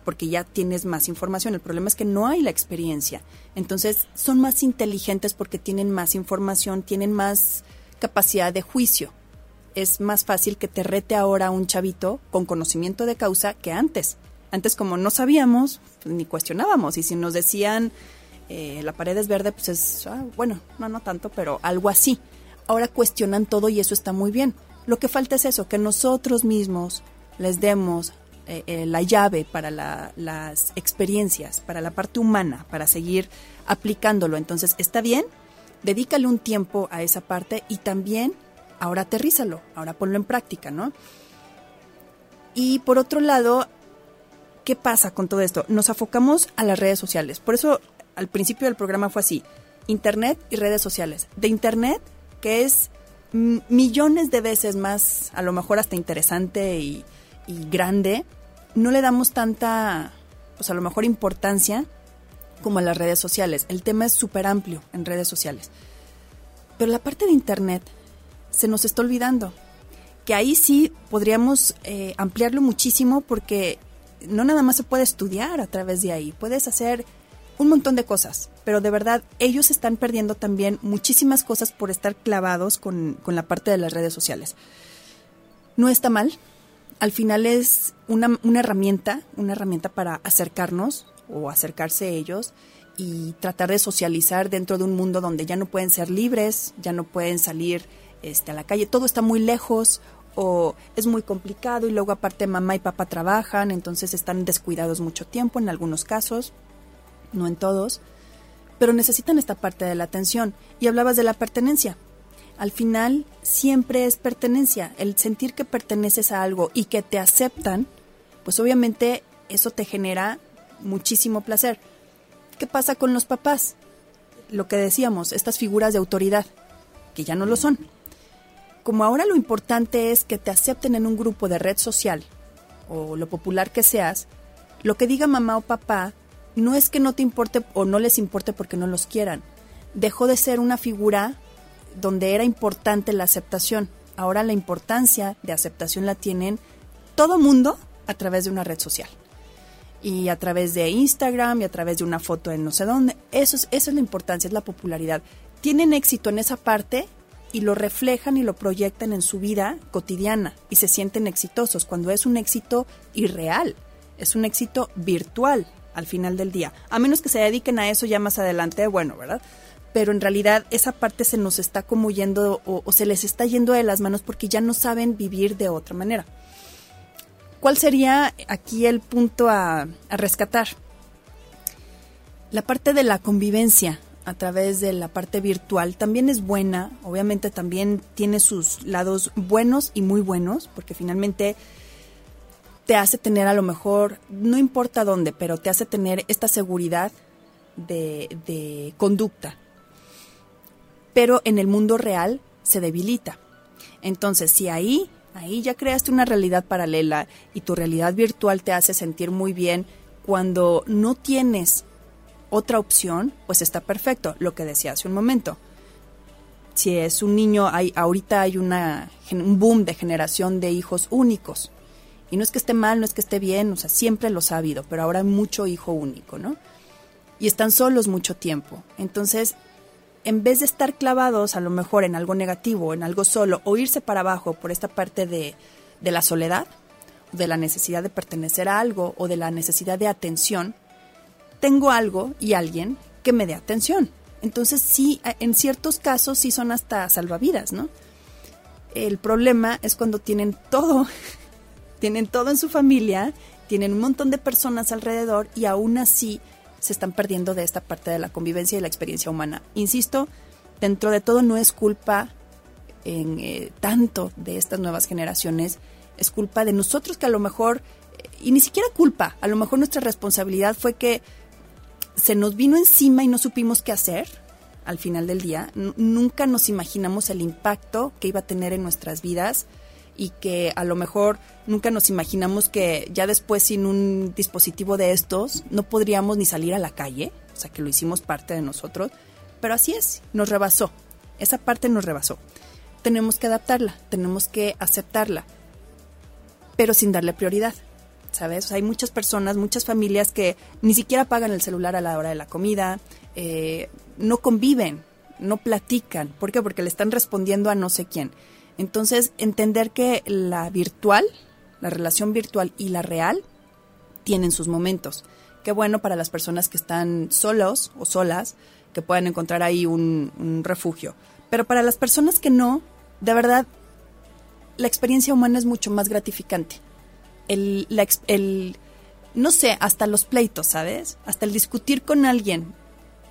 porque ya tienes más información. El problema es que no hay la experiencia. Entonces, son más inteligentes porque tienen más información, tienen más capacidad de juicio. Es más fácil que te rete ahora un chavito con conocimiento de causa que antes. Antes, como no sabíamos, pues, ni cuestionábamos. Y si nos decían eh, la pared es verde, pues es, ah, bueno, no, no tanto, pero algo así. Ahora cuestionan todo y eso está muy bien. Lo que falta es eso, que nosotros mismos les demos eh, eh, la llave para las experiencias, para la parte humana, para seguir aplicándolo. Entonces, está bien, dedícale un tiempo a esa parte y también ahora aterrízalo, ahora ponlo en práctica, ¿no? Y por otro lado, ¿qué pasa con todo esto? Nos afocamos a las redes sociales. Por eso al principio del programa fue así, Internet y redes sociales. De Internet, que es millones de veces más, a lo mejor hasta interesante y, y grande, no le damos tanta, pues a lo mejor importancia como a las redes sociales. El tema es súper amplio en redes sociales. Pero la parte de Internet se nos está olvidando. Que ahí sí podríamos eh, ampliarlo muchísimo porque no nada más se puede estudiar a través de ahí. Puedes hacer un montón de cosas. Pero de verdad, ellos están perdiendo también muchísimas cosas por estar clavados con, con la parte de las redes sociales. No está mal, al final es una, una herramienta, una herramienta para acercarnos o acercarse ellos y tratar de socializar dentro de un mundo donde ya no pueden ser libres, ya no pueden salir este, a la calle, todo está muy lejos o es muy complicado y luego aparte mamá y papá trabajan, entonces están descuidados mucho tiempo en algunos casos, no en todos, pero necesitan esta parte de la atención. Y hablabas de la pertenencia al final siempre es pertenencia, el sentir que perteneces a algo y que te aceptan, pues obviamente eso te genera muchísimo placer. ¿Qué pasa con los papás? Lo que decíamos, estas figuras de autoridad, que ya no lo son. Como ahora lo importante es que te acepten en un grupo de red social, o lo popular que seas, lo que diga mamá o papá no es que no te importe o no les importe porque no los quieran. Dejó de ser una figura donde era importante la aceptación. Ahora la importancia de aceptación la tienen todo mundo a través de una red social. Y a través de Instagram y a través de una foto en no sé dónde. Eso es, esa es la importancia, es la popularidad. Tienen éxito en esa parte y lo reflejan y lo proyectan en su vida cotidiana y se sienten exitosos cuando es un éxito irreal, es un éxito virtual al final del día. A menos que se dediquen a eso ya más adelante, bueno, ¿verdad? pero en realidad esa parte se nos está como yendo o, se les está yendo de las manos porque ya no saben vivir de otra manera. ¿Cuál sería aquí el punto a, a rescatar? La parte de la convivencia a través de la parte virtual también es buena, obviamente también tiene sus lados buenos y muy buenos, porque finalmente te hace tener a lo mejor, no importa dónde, pero te hace tener esta seguridad de, conducta, pero en el mundo real se debilita. Entonces, si ahí, ahí ya creaste una realidad paralela y tu realidad virtual te hace sentir muy bien, cuando no tienes otra opción, pues está perfecto, lo que decía hace un momento. Si es un niño, hay, ahorita hay una, un boom de generación de hijos únicos. Y no es que esté mal, no es que esté bien, o sea, siempre los ha habido, pero ahora hay mucho hijo único, ¿no? Y están solos mucho tiempo. Entonces, en vez de estar clavados a lo mejor en algo negativo, en algo solo, o irse para abajo por esta parte de, de la soledad, de la necesidad de pertenecer a algo o de la necesidad de atención, tengo algo y alguien que me dé atención. Entonces sí, en ciertos casos sí son hasta salvavidas, ¿no? El problema es cuando tienen todo, tienen todo en su familia, tienen un montón de personas alrededor y aún así se están perdiendo de esta parte de la convivencia y la experiencia humana. Insisto, dentro de todo no es culpa en eh, tanto de estas nuevas generaciones, es culpa de nosotros que a lo mejor, eh, y ni siquiera culpa, a lo mejor nuestra responsabilidad fue que se nos vino encima y no supimos qué hacer al final del día. nunca nos imaginamos el impacto que iba a tener en nuestras vidas y que a lo mejor nunca nos imaginamos que ya después sin un dispositivo de estos no podríamos ni salir a la calle, o sea que lo hicimos parte de nosotros, pero así es, nos rebasó, esa parte nos rebasó. Tenemos que adaptarla, tenemos que aceptarla, pero sin darle prioridad. ¿Sabes? hay muchas personas, muchas familias que ni siquiera pagan el celular a la hora de la comida, eh, no conviven, no platican. ¿Por qué? Porque le están respondiendo a no sé quién. Entonces, entender que la virtual, la relación virtual y la real tienen sus momentos. Qué bueno para las personas que están solos o solas, que puedan encontrar ahí un, refugio. Pero para las personas que no, de verdad, la experiencia humana es mucho más gratificante. El, el, no sé, hasta los pleitos, ¿sabes? Hasta el discutir con alguien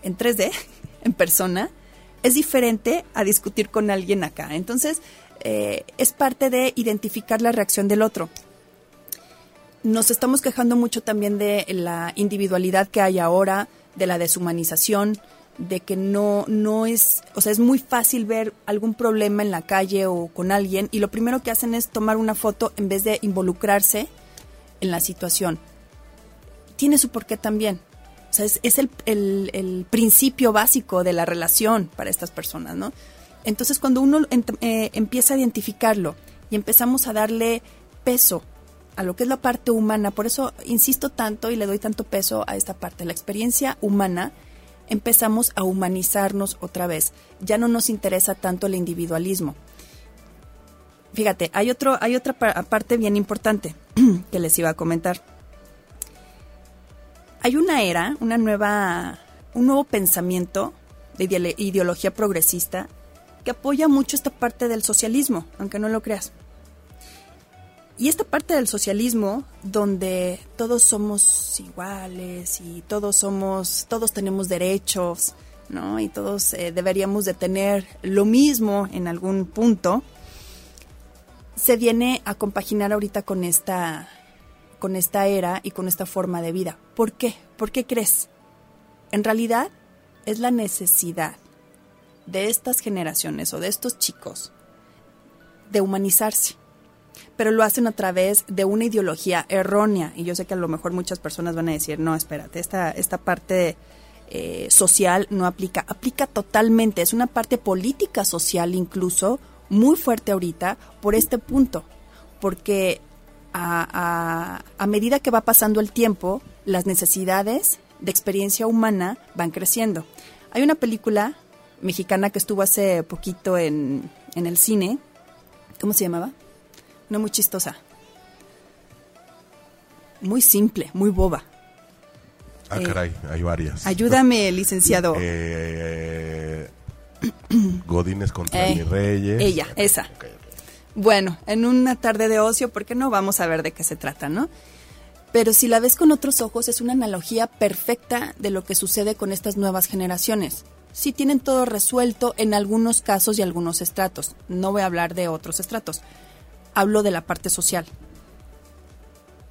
en 3D, en persona, es diferente a discutir con alguien acá. Entonces, eh, es parte de identificar la reacción del otro. Nos estamos quejando mucho también de la individualidad que hay ahora, de la deshumanización, de que no, no es, o sea, es muy fácil ver algún problema en la calle o con alguien y lo primero que hacen es tomar una foto en vez de involucrarse en la situación. Tiene su porqué también. O sea, es, el, el, principio básico de la relación para estas personas, ¿no? Entonces, cuando uno eh, empieza a identificarlo y empezamos a darle peso a lo que es la parte humana, por eso insisto tanto y le doy tanto peso a esta parte, la experiencia humana, empezamos a humanizarnos otra vez. Ya no nos interesa tanto el individualismo. Fíjate, hay, otro, hay otra parte bien importante que les iba a comentar. Hay una era, una nueva, un nuevo pensamiento de ideología progresista que apoya mucho esta parte del socialismo, aunque no lo creas. Y esta parte del socialismo, donde todos somos iguales y todos somos, todos tenemos derechos, ¿no? Y todos eh, deberíamos de tener lo mismo en algún punto, se viene a compaginar ahorita con esta, con esta era y con esta forma de vida. ¿Por qué? ¿Por qué crees? En realidad es la necesidad de estas generaciones o de estos chicos de humanizarse, pero lo hacen a través de una ideología errónea. Y yo sé que a lo mejor muchas personas van a decir, no, espérate, esta, esta parte eh, social no aplica. Aplica totalmente, es una parte política social incluso muy fuerte ahorita por este punto, porque a, a medida que va pasando el tiempo, las necesidades de experiencia humana van creciendo. Hay una película mexicana que estuvo hace poquito en, en el cine. ¿Cómo se llamaba? No muy chistosa. Muy simple, muy boba. Ah, eh, caray, hay varias. Ayúdame, licenciado. Eh, Godines contra eh, Reyes. Ella, esa. Bueno, en una tarde de ocio, ¿por qué no? Vamos a ver de qué se trata, ¿no? Pero si la ves con otros ojos, es una analogía perfecta de lo que sucede con estas nuevas generaciones sí tienen todo resuelto en algunos casos y algunos estratos. No voy a hablar de otros estratos. Hablo de la parte social.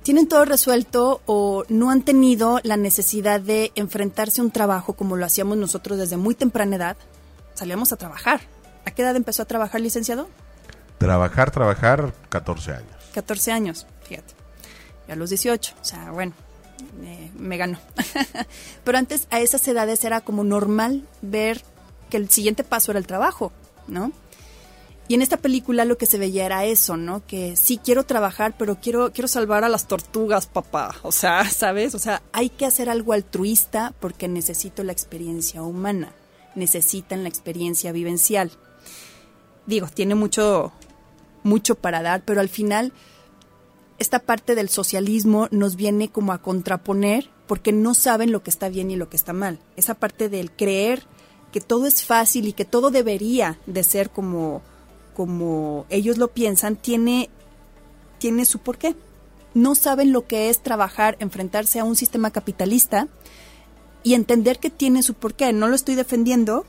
Tienen todo resuelto o no han tenido la necesidad de enfrentarse a un trabajo como lo hacíamos nosotros desde muy temprana edad. Salíamos a trabajar. ¿A qué edad empezó a trabajar, licenciado? Trabajar, trabajar, 14 años. 14 años, fíjate. Y a los 18, o sea, bueno, me ganó. Pero antes a esas edades era como normal ver que el siguiente paso era el trabajo, ¿no? Y en esta película lo que se veía era eso, ¿no? Que sí quiero trabajar, pero quiero quiero salvar a las tortugas, papá. O sea, ¿sabes? O sea, hay que hacer algo altruista porque necesito la experiencia humana. Necesitan la experiencia vivencial. Digo, tiene mucho mucho para dar, pero al final esta parte del socialismo nos viene como a contraponer porque no saben lo que está bien y lo que está mal. Esa parte del creer que todo es fácil y que todo debería de ser como, como ellos lo piensan, tiene, tiene su porqué. No saben lo que es trabajar, enfrentarse a un sistema capitalista y entender que tiene su porqué. No lo estoy defendiendo,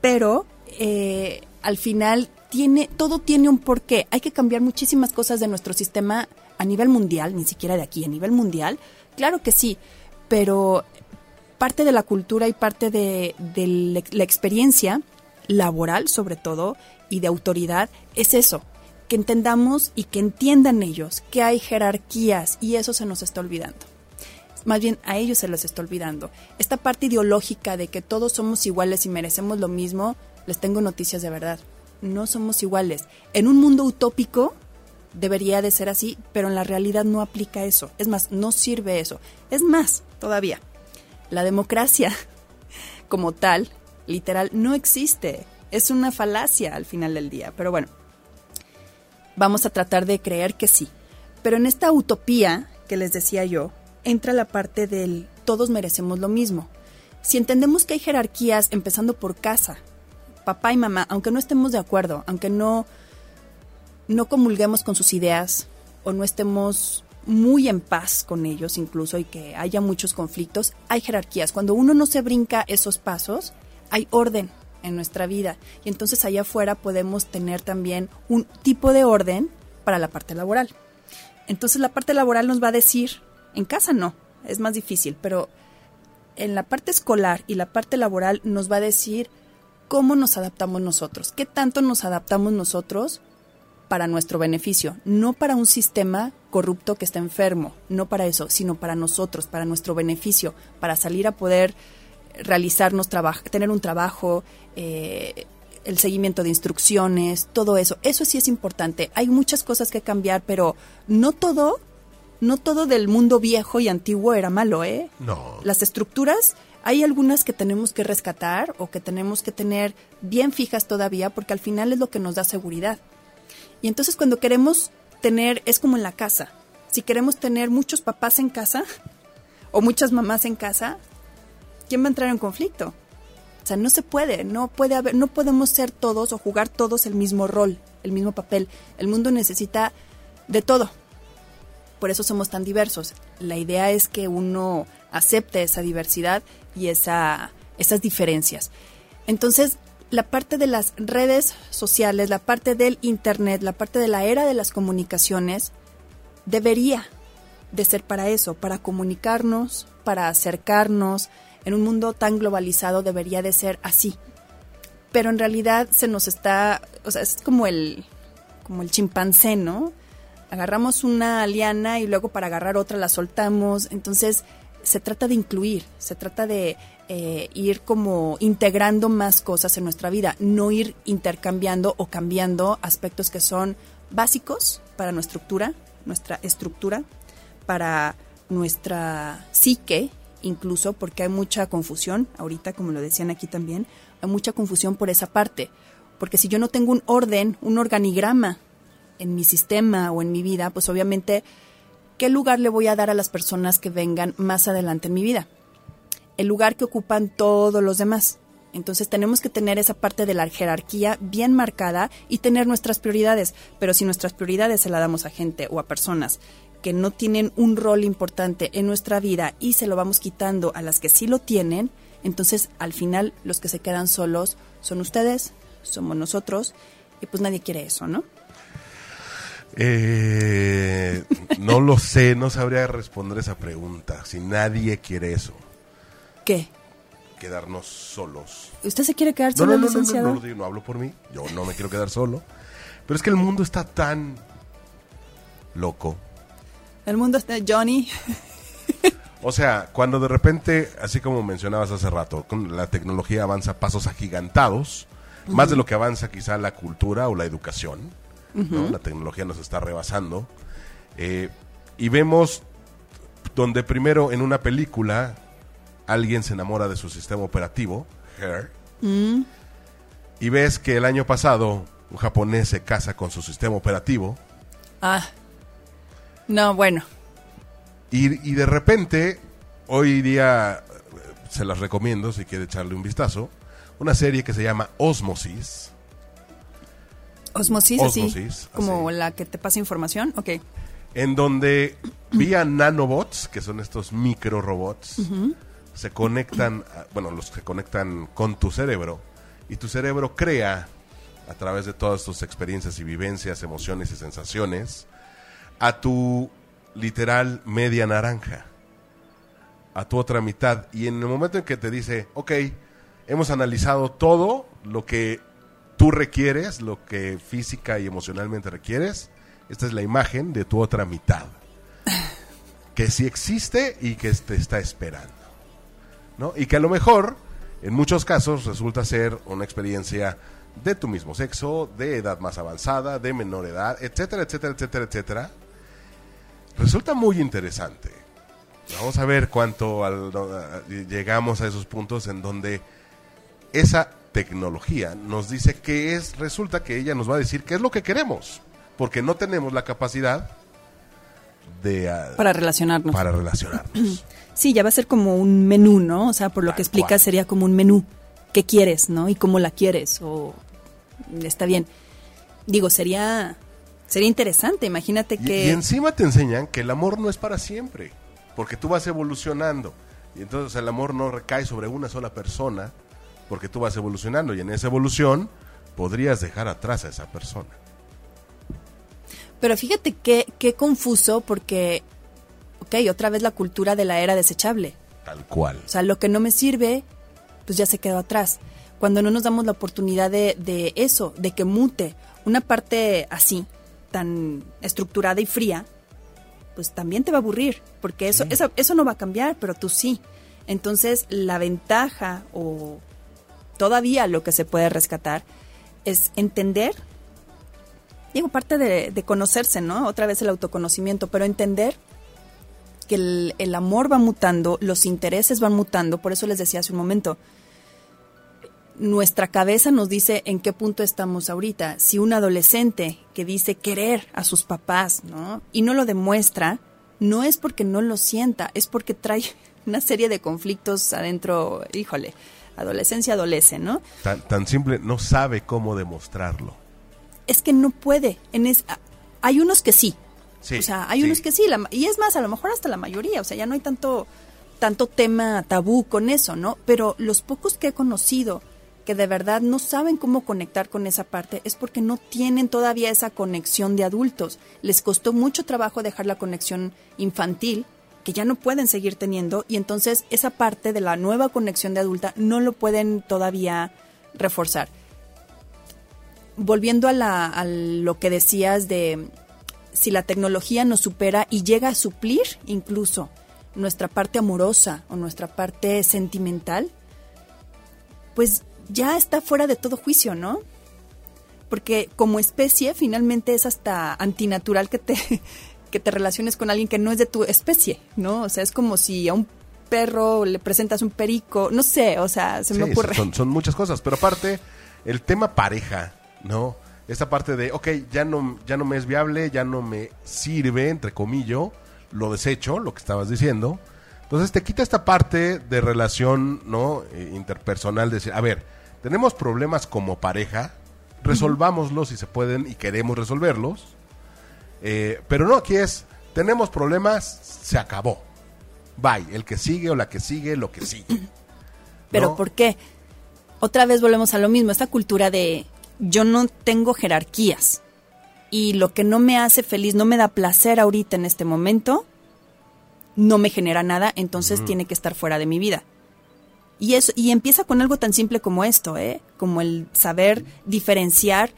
pero eh, al final tiene, todo tiene un porqué. Hay que cambiar muchísimas cosas de nuestro sistema a nivel mundial, ni siquiera de aquí, a nivel mundial, claro que sí, pero parte de la cultura y parte de, la experiencia laboral, sobre todo, y de autoridad, es eso, que entendamos y que entiendan ellos que hay jerarquías y eso se nos está olvidando. Más bien a ellos se les está olvidando. Esta parte ideológica de que todos somos iguales y merecemos lo mismo, les tengo noticias de verdad. No somos iguales. En un mundo utópico debería de ser así, pero en la realidad no aplica eso. Es más, no sirve eso. Es más, todavía, la democracia como tal, literal, no existe. Es una falacia al final del día. Pero bueno, vamos a tratar de creer que sí. Pero en esta utopía que les decía yo, entra la parte del todos merecemos lo mismo. Si entendemos que hay jerarquías empezando por casa, papá y mamá, aunque no estemos de acuerdo, aunque no, no comulguemos con sus ideas o no estemos muy en paz con ellos incluso y que haya muchos conflictos, hay jerarquías. Cuando uno no se brinca esos pasos, hay orden en nuestra vida. Y entonces allá afuera podemos tener también un tipo de orden para la parte laboral. Entonces la parte laboral nos va a decir, en casa no, es más difícil, pero en la parte escolar y la parte laboral nos va a decir cómo nos adaptamos nosotros, qué tanto nos adaptamos nosotros para nuestro beneficio, no para un sistema corrupto que está enfermo, no para eso, sino para nosotros, para nuestro beneficio, para salir a poder realizarnos, tener un trabajo, eh, el seguimiento de instrucciones, todo eso. Eso sí es importante. Hay muchas cosas que cambiar, pero no todo, no todo del mundo viejo y antiguo era malo, ¿eh? No. Las estructuras, hay algunas que tenemos que rescatar o que tenemos que tener bien fijas todavía, porque al final es lo que nos da seguridad. Y entonces cuando queremos tener, es como en la casa. Si queremos tener muchos papás en casa o muchas mamás en casa, ¿quién va a entrar en conflicto? O sea, no se puede, no puede haber, no podemos ser todos o jugar todos el mismo rol, el mismo papel. El mundo necesita de todo. Por eso somos tan diversos. La idea es que uno acepte esa diversidad y esa, esas diferencias. Entonces, la parte de las redes sociales, la parte del Internet, la parte de la era de las comunicaciones, debería de ser para eso, para comunicarnos, para acercarnos. En un mundo tan globalizado debería de ser así. Pero en realidad se nos está, o sea, es como el, como el chimpancé, ¿no? Agarramos una liana y luego para agarrar otra la soltamos. Entonces, se trata de incluir, se trata de eh, ir como integrando más cosas en nuestra vida, no ir intercambiando o cambiando aspectos que son básicos para nuestra estructura, nuestra estructura, para nuestra psique, incluso porque hay mucha confusión, ahorita como lo decían aquí también, hay mucha confusión por esa parte, porque si yo no tengo un orden, un organigrama en mi sistema o en mi vida, pues obviamente, ¿qué lugar le voy a dar a las personas que vengan más adelante en mi vida? el lugar que ocupan todos los demás. Entonces tenemos que tener esa parte de la jerarquía bien marcada y tener nuestras prioridades. Pero si nuestras prioridades se las damos a gente o a personas que no tienen un rol importante en nuestra vida y se lo vamos quitando a las que sí lo tienen, entonces al final los que se quedan solos son ustedes, somos nosotros y pues nadie quiere eso, ¿no? Eh, no lo sé, no sabría responder esa pregunta. Si nadie quiere eso. ¿Qué? Quedarnos solos. ¿Usted se quiere quedar No, solo, no, no, no, licenciado? no, no, digo, no hablo por mí. Yo no me quiero quedar solo. Pero es que el mundo está tan loco. El mundo está Johnny. O sea, cuando de repente, así como mencionabas hace rato, con la tecnología avanza a pasos agigantados, más de lo que avanza quizá la cultura o la educación, ¿no? La tecnología nos está rebasando. eh, y vemos donde primero en una película alguien se enamora de su sistema operativo, Her, y ves que el año pasado un japonés se casa con su sistema operativo, Ah. No, bueno. Y, y de repente, hoy día, se las recomiendo si quiere echarle un vistazo, una serie que se llama Osmosis, Osmosis, así. Osmosis, Como así. la que te pasa información. Ok. en donde vía nanobots, que son estos micro robots, se conectan, bueno, los que conectan con tu cerebro, y tu cerebro crea, a través de todas tus experiencias y vivencias, emociones y sensaciones, a tu literal media naranja. a tu otra mitad y en el momento en que te dice, ok, hemos analizado todo lo que tú requieres, lo que física y emocionalmente requieres, esta es la imagen de tu otra mitad, que sí existe y que te está esperando, ¿no? Y que a lo mejor, en muchos casos, resulta ser una experiencia de tu mismo sexo, de edad más avanzada, de menor edad, etcétera, etcétera, etcétera, etcétera. Resulta muy interesante. Vamos a ver cuánto llegamos a esos puntos en donde esa tecnología nos dice que es, resulta que ella nos va a decir qué es lo que queremos, porque no tenemos la capacidad de... Ah, para relacionarnos. Para relacionarnos. Sí, ya va a ser como un menú, ¿no? O sea, por lo que explica sería como un menú. ¿Qué quieres, no? Y cómo la quieres, o está bien. Digo, sería sería interesante, imagínate que... y encima te enseñan que el amor no es para siempre porque tú vas evolucionando. Y entonces el amor no recae sobre una sola persona, porque tú vas evolucionando. Y en esa evolución podrías dejar atrás a esa persona. Pero fíjate qué, qué confuso, porque, ok, otra vez la cultura de la era desechable. Tal cual. O sea, lo que no me sirve, pues ya se quedó atrás. Cuando no nos damos la oportunidad de, de eso, de que mute una parte así, tan estructurada y fría, pues también te va a aburrir, porque eso, eso, eso no va a cambiar, pero tú sí. Entonces, la ventaja o todavía lo que se puede rescatar es entender, digo, parte de, conocerse, ¿no? Otra vez el autoconocimiento, pero entender que el, el, amor va mutando, los intereses van mutando, por eso les decía hace un momento, nuestra cabeza nos dice en qué punto estamos ahorita. Si un adolescente que dice querer a sus papás, ¿no? Y no lo demuestra, no es porque no lo sienta, es porque trae una serie de conflictos adentro, híjole, adolescencia adolece, ¿no? Tan, tan simple, no sabe cómo demostrarlo. Es que no puede. En es, hay unos que sí. o sea, hay unos que sí. y es más, a lo mejor hasta la mayoría. O sea, ya no hay tanto, tanto tema tabú con eso, ¿no? Pero los pocos que he conocido que de verdad no saben cómo conectar con esa parte es porque no tienen todavía esa conexión de adultos. Les costó mucho trabajo dejar la conexión infantil que ya no pueden seguir teniendo y entonces esa parte de la nueva conexión de adulta no lo pueden todavía reforzar. Volviendo a, a lo que decías de si la tecnología nos supera y llega a suplir incluso nuestra parte amorosa o nuestra parte sentimental, pues ya está fuera de todo juicio, ¿no? Porque como especie finalmente es hasta antinatural que te, que te relaciones con alguien que no es de tu especie, ¿no? O sea, es como si a un perro le presentas un perico, no sé, o sea, se me ocurre. Son, son muchas cosas, pero aparte, el tema pareja, ¿no? Esta parte de, ok, ya no, ya no me es viable, ya no me sirve, entre comillas, lo desecho, lo que estabas diciendo. Entonces te quita esta parte de relación, ¿no? Eh, interpersonal, de decir, a ver, tenemos problemas como pareja, resolvámoslos si se pueden y queremos resolverlos. Eh, pero no, aquí es, tenemos problemas, se acabó. Bye, el que sigue o la que sigue, lo que sigue. Pero ¿por qué? Otra vez volvemos a lo mismo, esta cultura de yo no tengo jerarquías y lo que no me hace feliz, no me da placer ahorita en este momento, no me genera nada, entonces tiene que estar fuera de mi vida. Y, es, y empieza con algo tan simple como esto, ¿eh? como el saber diferenciar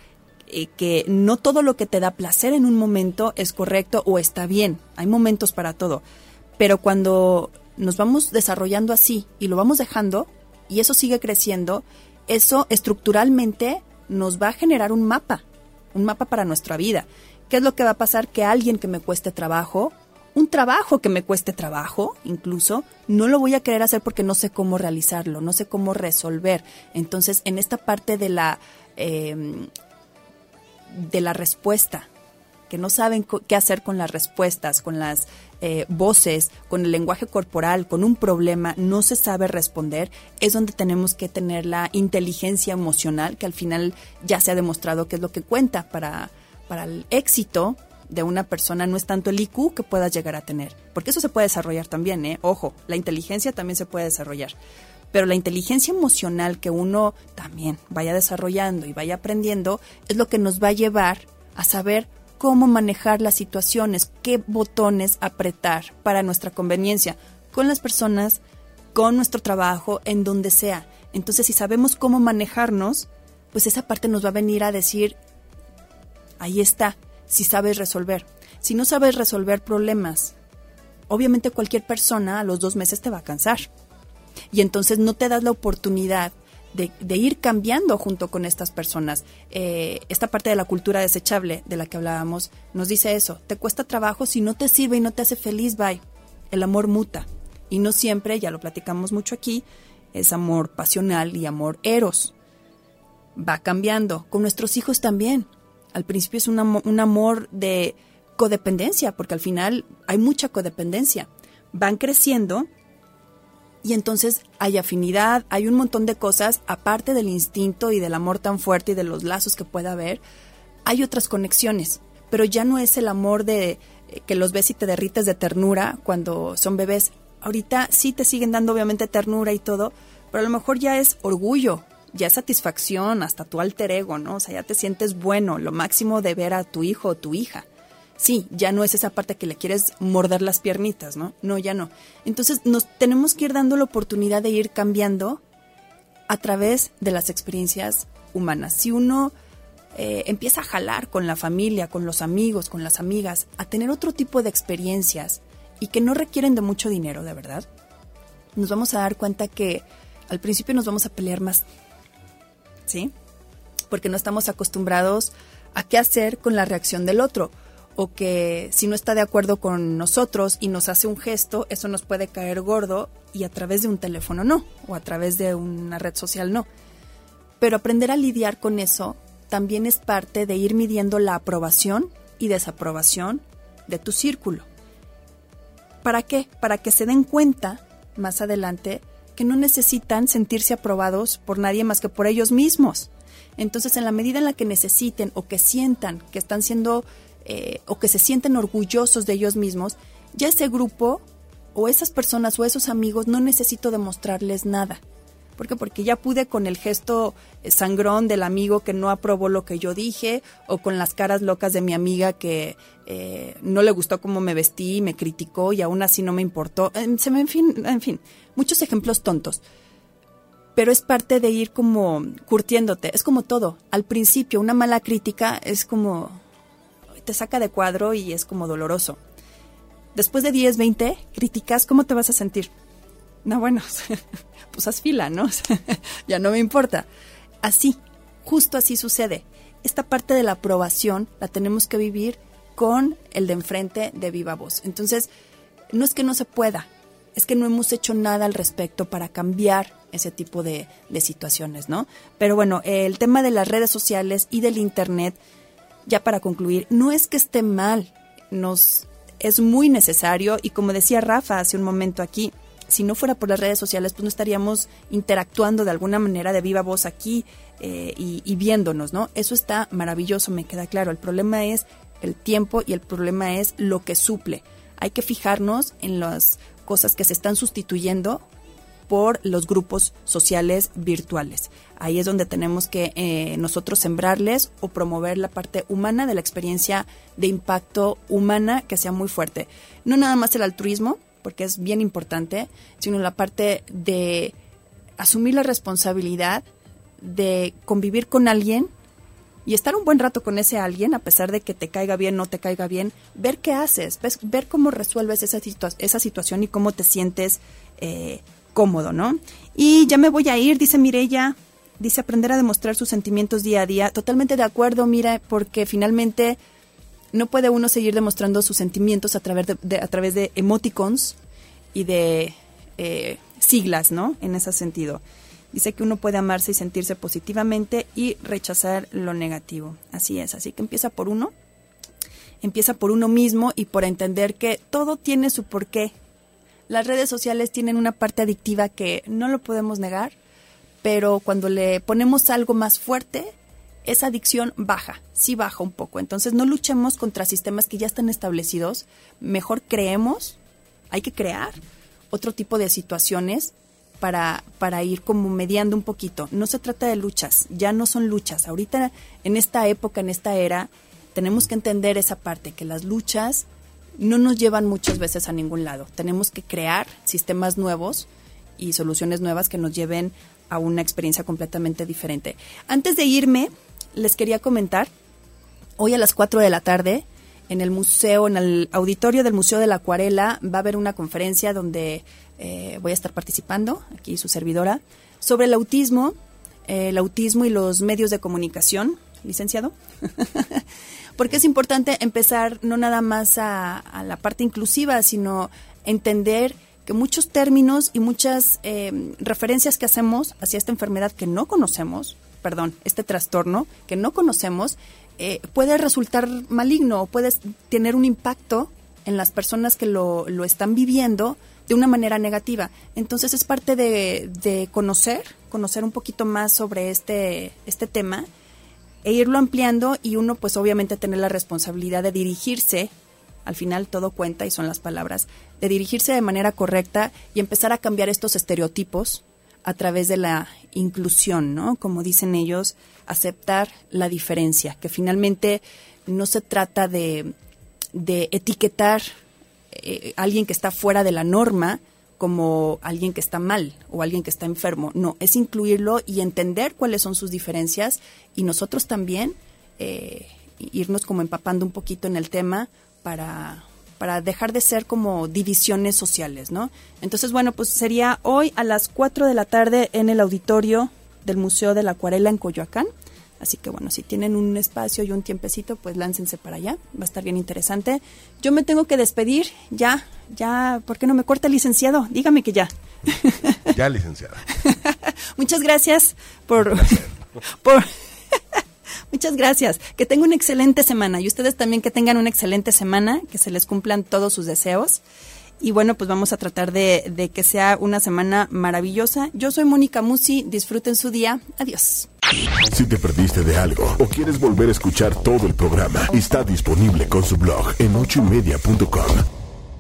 eh, que no todo lo que te da placer en un momento es correcto o está bien. Hay momentos para todo. Pero cuando nos vamos desarrollando así y lo vamos dejando y eso sigue creciendo, eso estructuralmente nos va a generar un mapa, un mapa para nuestra vida. ¿Qué es lo que va a pasar? Que alguien que me cueste trabajo un trabajo que me cueste trabajo, incluso, no lo voy a querer hacer porque no sé cómo realizarlo, no sé cómo resolver. Entonces, en esta parte de la, em, de la respuesta, que no saben qué hacer con las respuestas, con las eh, voces, con el lenguaje corporal, con un problema, no se sabe responder, es donde tenemos que tener la inteligencia emocional, que al final ya se ha demostrado que es lo que cuenta para, para el éxito de una persona no es tanto el IQ que puedas llegar a tener, porque eso se puede desarrollar también, ¿eh? Ojo, la inteligencia también se puede desarrollar, pero la inteligencia emocional que uno también vaya desarrollando y vaya aprendiendo es lo que nos va a llevar a saber cómo manejar las situaciones, qué botones apretar para nuestra conveniencia. con las personas, con nuestro trabajo, en donde sea. Entonces, si sabemos cómo manejarnos, pues esa parte nos va a venir a decir, ahí está, si sabes resolver. Si no sabes resolver problemas, obviamente cualquier persona a los dos meses te va a cansar. Y entonces no te das la oportunidad de, ir cambiando junto con estas personas. Eh, esta parte de la cultura desechable de la que hablábamos nos dice eso. Te cuesta trabajo si no te sirve y no te hace feliz, bye. El amor muta. Y no siempre, ya lo platicamos mucho aquí, es amor pasional y amor eros. Va cambiando. Con nuestros hijos también. Al principio es un, amor de codependencia, porque al final hay mucha codependencia. Van creciendo y entonces hay afinidad, hay un montón de cosas, aparte del instinto y del amor tan fuerte y de los lazos que pueda haber, hay otras conexiones, pero ya no es el amor de eh, que los ves y te derrites de ternura cuando son bebés. Ahorita sí te siguen dando obviamente ternura y todo, pero a lo mejor ya es orgullo, ya satisfacción, hasta tu alter ego, ¿no? O sea, ya te sientes bueno, lo máximo de ver a tu hijo o tu hija sí, ya no es esa parte que le quieres morder las piernitas, ¿no? No, ya no. Entonces nos tenemos que ir dando la oportunidad de ir cambiando a través de las experiencias humanas. Si uno eh, empieza a jalar con la familia, con los amigos, con las amigas, a tener otro tipo de experiencias y que no requieren de mucho dinero, de verdad, nos vamos a dar cuenta que al principio nos vamos a pelear más, Porque no estamos acostumbrados a qué hacer con la reacción del otro o que si no está de acuerdo con nosotros y nos hace un gesto, eso nos puede caer gordo y a través de un teléfono no, o a través de una red social no. Pero aprender a lidiar con eso también es parte de ir midiendo la aprobación y desaprobación de tu círculo. ¿Para qué? Para que se den cuenta más adelante que no necesitan sentirse aprobados por nadie más que por ellos mismos. Entonces, en la medida en la que necesiten o que sientan que están siendo eh, o que se sienten orgullosos de ellos mismos, ya ese grupo o esas personas o esos amigos no necesito demostrarles nada. ¿Por qué? Porque ya pude con el gesto eh, sangrón del amigo que no aprobó lo que yo dije, o con las caras locas de mi amiga que eh, no le gustó cómo me vestí, me criticó y aún así no me importó. En, en, fin, en fin, muchos ejemplos tontos. Pero es parte de ir como curtiéndote. Es como todo. Al principio, una mala crítica es como, te saca de cuadro y es como doloroso. Después de 10, 20 críticas, ¿cómo te vas a sentir? No, bueno, pues haz fila, ¿no? ya no me importa. Así, justo así sucede. Esta parte de la aprobación la tenemos que vivir con el de enfrente de viva voz. Entonces, no es que no se pueda, es que no hemos hecho nada al respecto para cambiar ese tipo de, de situaciones, ¿no? Pero bueno, el tema de las redes sociales y del Internet ya para concluir, no es que esté mal, nos es muy necesario y como decía Rafa hace un momento aquí, si no fuera por las redes sociales, pues no estaríamos interactuando de alguna manera de viva voz aquí eh, y, viéndonos, ¿no? Eso está maravilloso, me queda claro. El problema es el tiempo y el problema es lo que suple. Hay que fijarnos en las cosas que se están sustituyendo por los grupos sociales virtuales. Ahí es donde tenemos que eh, nosotros sembrarles o promover la parte humana de la experiencia de impacto humana que sea muy fuerte. No nada más el altruismo, porque es bien importante, sino la parte de asumir la responsabilidad de convivir con alguien y estar un buen rato con ese alguien, a pesar de que te caiga bien, no te caiga bien, ver qué haces, ver cómo resuelves esa, esa situación y cómo te sientes eh, cómodo, ¿no? Y ya me voy a ir, dice Mirella, dice aprender a demostrar sus sentimientos día a día. Totalmente de acuerdo, mira, porque finalmente no puede uno seguir demostrando sus sentimientos a través de, a través de emoticons y de eh, siglas, ¿no? En ese sentido. Dice que uno puede amarse y sentirse positivamente y rechazar lo negativo. Así es, así que empieza por uno. Empieza por uno mismo y por entender que todo tiene su porqué, las redes sociales tienen una parte adictiva que no lo podemos negar, pero cuando le ponemos algo más fuerte, esa adicción baja, sí baja un poco. Entonces no luchemos contra sistemas que ya están establecidos, mejor creemos, hay que crear otro tipo de situaciones para, para ir como mediando un poquito. No se trata de luchas, ya no son luchas. Ahorita, en esta época, en esta era, tenemos que entender esa parte, que las luchas no nos llevan muchas veces a ningún lado. Tenemos que crear sistemas nuevos y soluciones nuevas que nos lleven a una experiencia completamente diferente. Antes de irme, les quería comentar, hoy a las 4 de la tarde, en el museo, en el auditorio del Museo de la Acuarela, va a haber una conferencia donde eh, voy a estar participando, aquí su servidora, sobre el autismo, eh, el autismo y los medios de comunicación, licenciado. Porque es importante empezar no nada más a, la parte inclusiva, sino entender que muchos términos y muchas eh, referencias que hacemos hacia esta enfermedad que no conocemos, perdón, este trastorno que no conocemos, eh, puede resultar maligno o puede tener un impacto en las personas que lo, lo están viviendo de una manera negativa. Entonces es parte de, de, conocer, conocer un poquito más sobre este, este tema e irlo ampliando y uno pues obviamente tener la responsabilidad de dirigirse, al final todo cuenta y son las palabras, de dirigirse de manera correcta y empezar a cambiar estos estereotipos a través de la inclusión, ¿no? Como dicen ellos, aceptar la diferencia, que finalmente no se trata de, de etiquetar eh, alguien que está fuera de la norma como alguien que está mal o alguien que está enfermo. No, es incluirlo y entender cuáles son sus diferencias y nosotros también eh, irnos como empapando un poquito en el tema para, para dejar de ser como divisiones sociales, ¿no? Entonces, bueno, pues sería hoy a las 4 de la tarde en el auditorio del Museo de la Acuarela en Coyoacán. Así que bueno, si tienen un espacio y un tiempecito, pues láncense para allá. Va a estar bien interesante. Yo me tengo que despedir. Ya, ya, ¿por qué no me corta el licenciado? Dígame que ya. Ya, licenciada. Muchas gracias por... por Muchas gracias. Que tengan una excelente semana y ustedes también que tengan una excelente semana, que se les cumplan todos sus deseos. Y bueno, pues vamos a tratar de, que sea una semana maravillosa. Yo soy Mónica Musi, disfruten su día. Adiós. Si te perdiste de algo o quieres volver a escuchar todo el programa, está disponible con su blog en ochoymedia.com.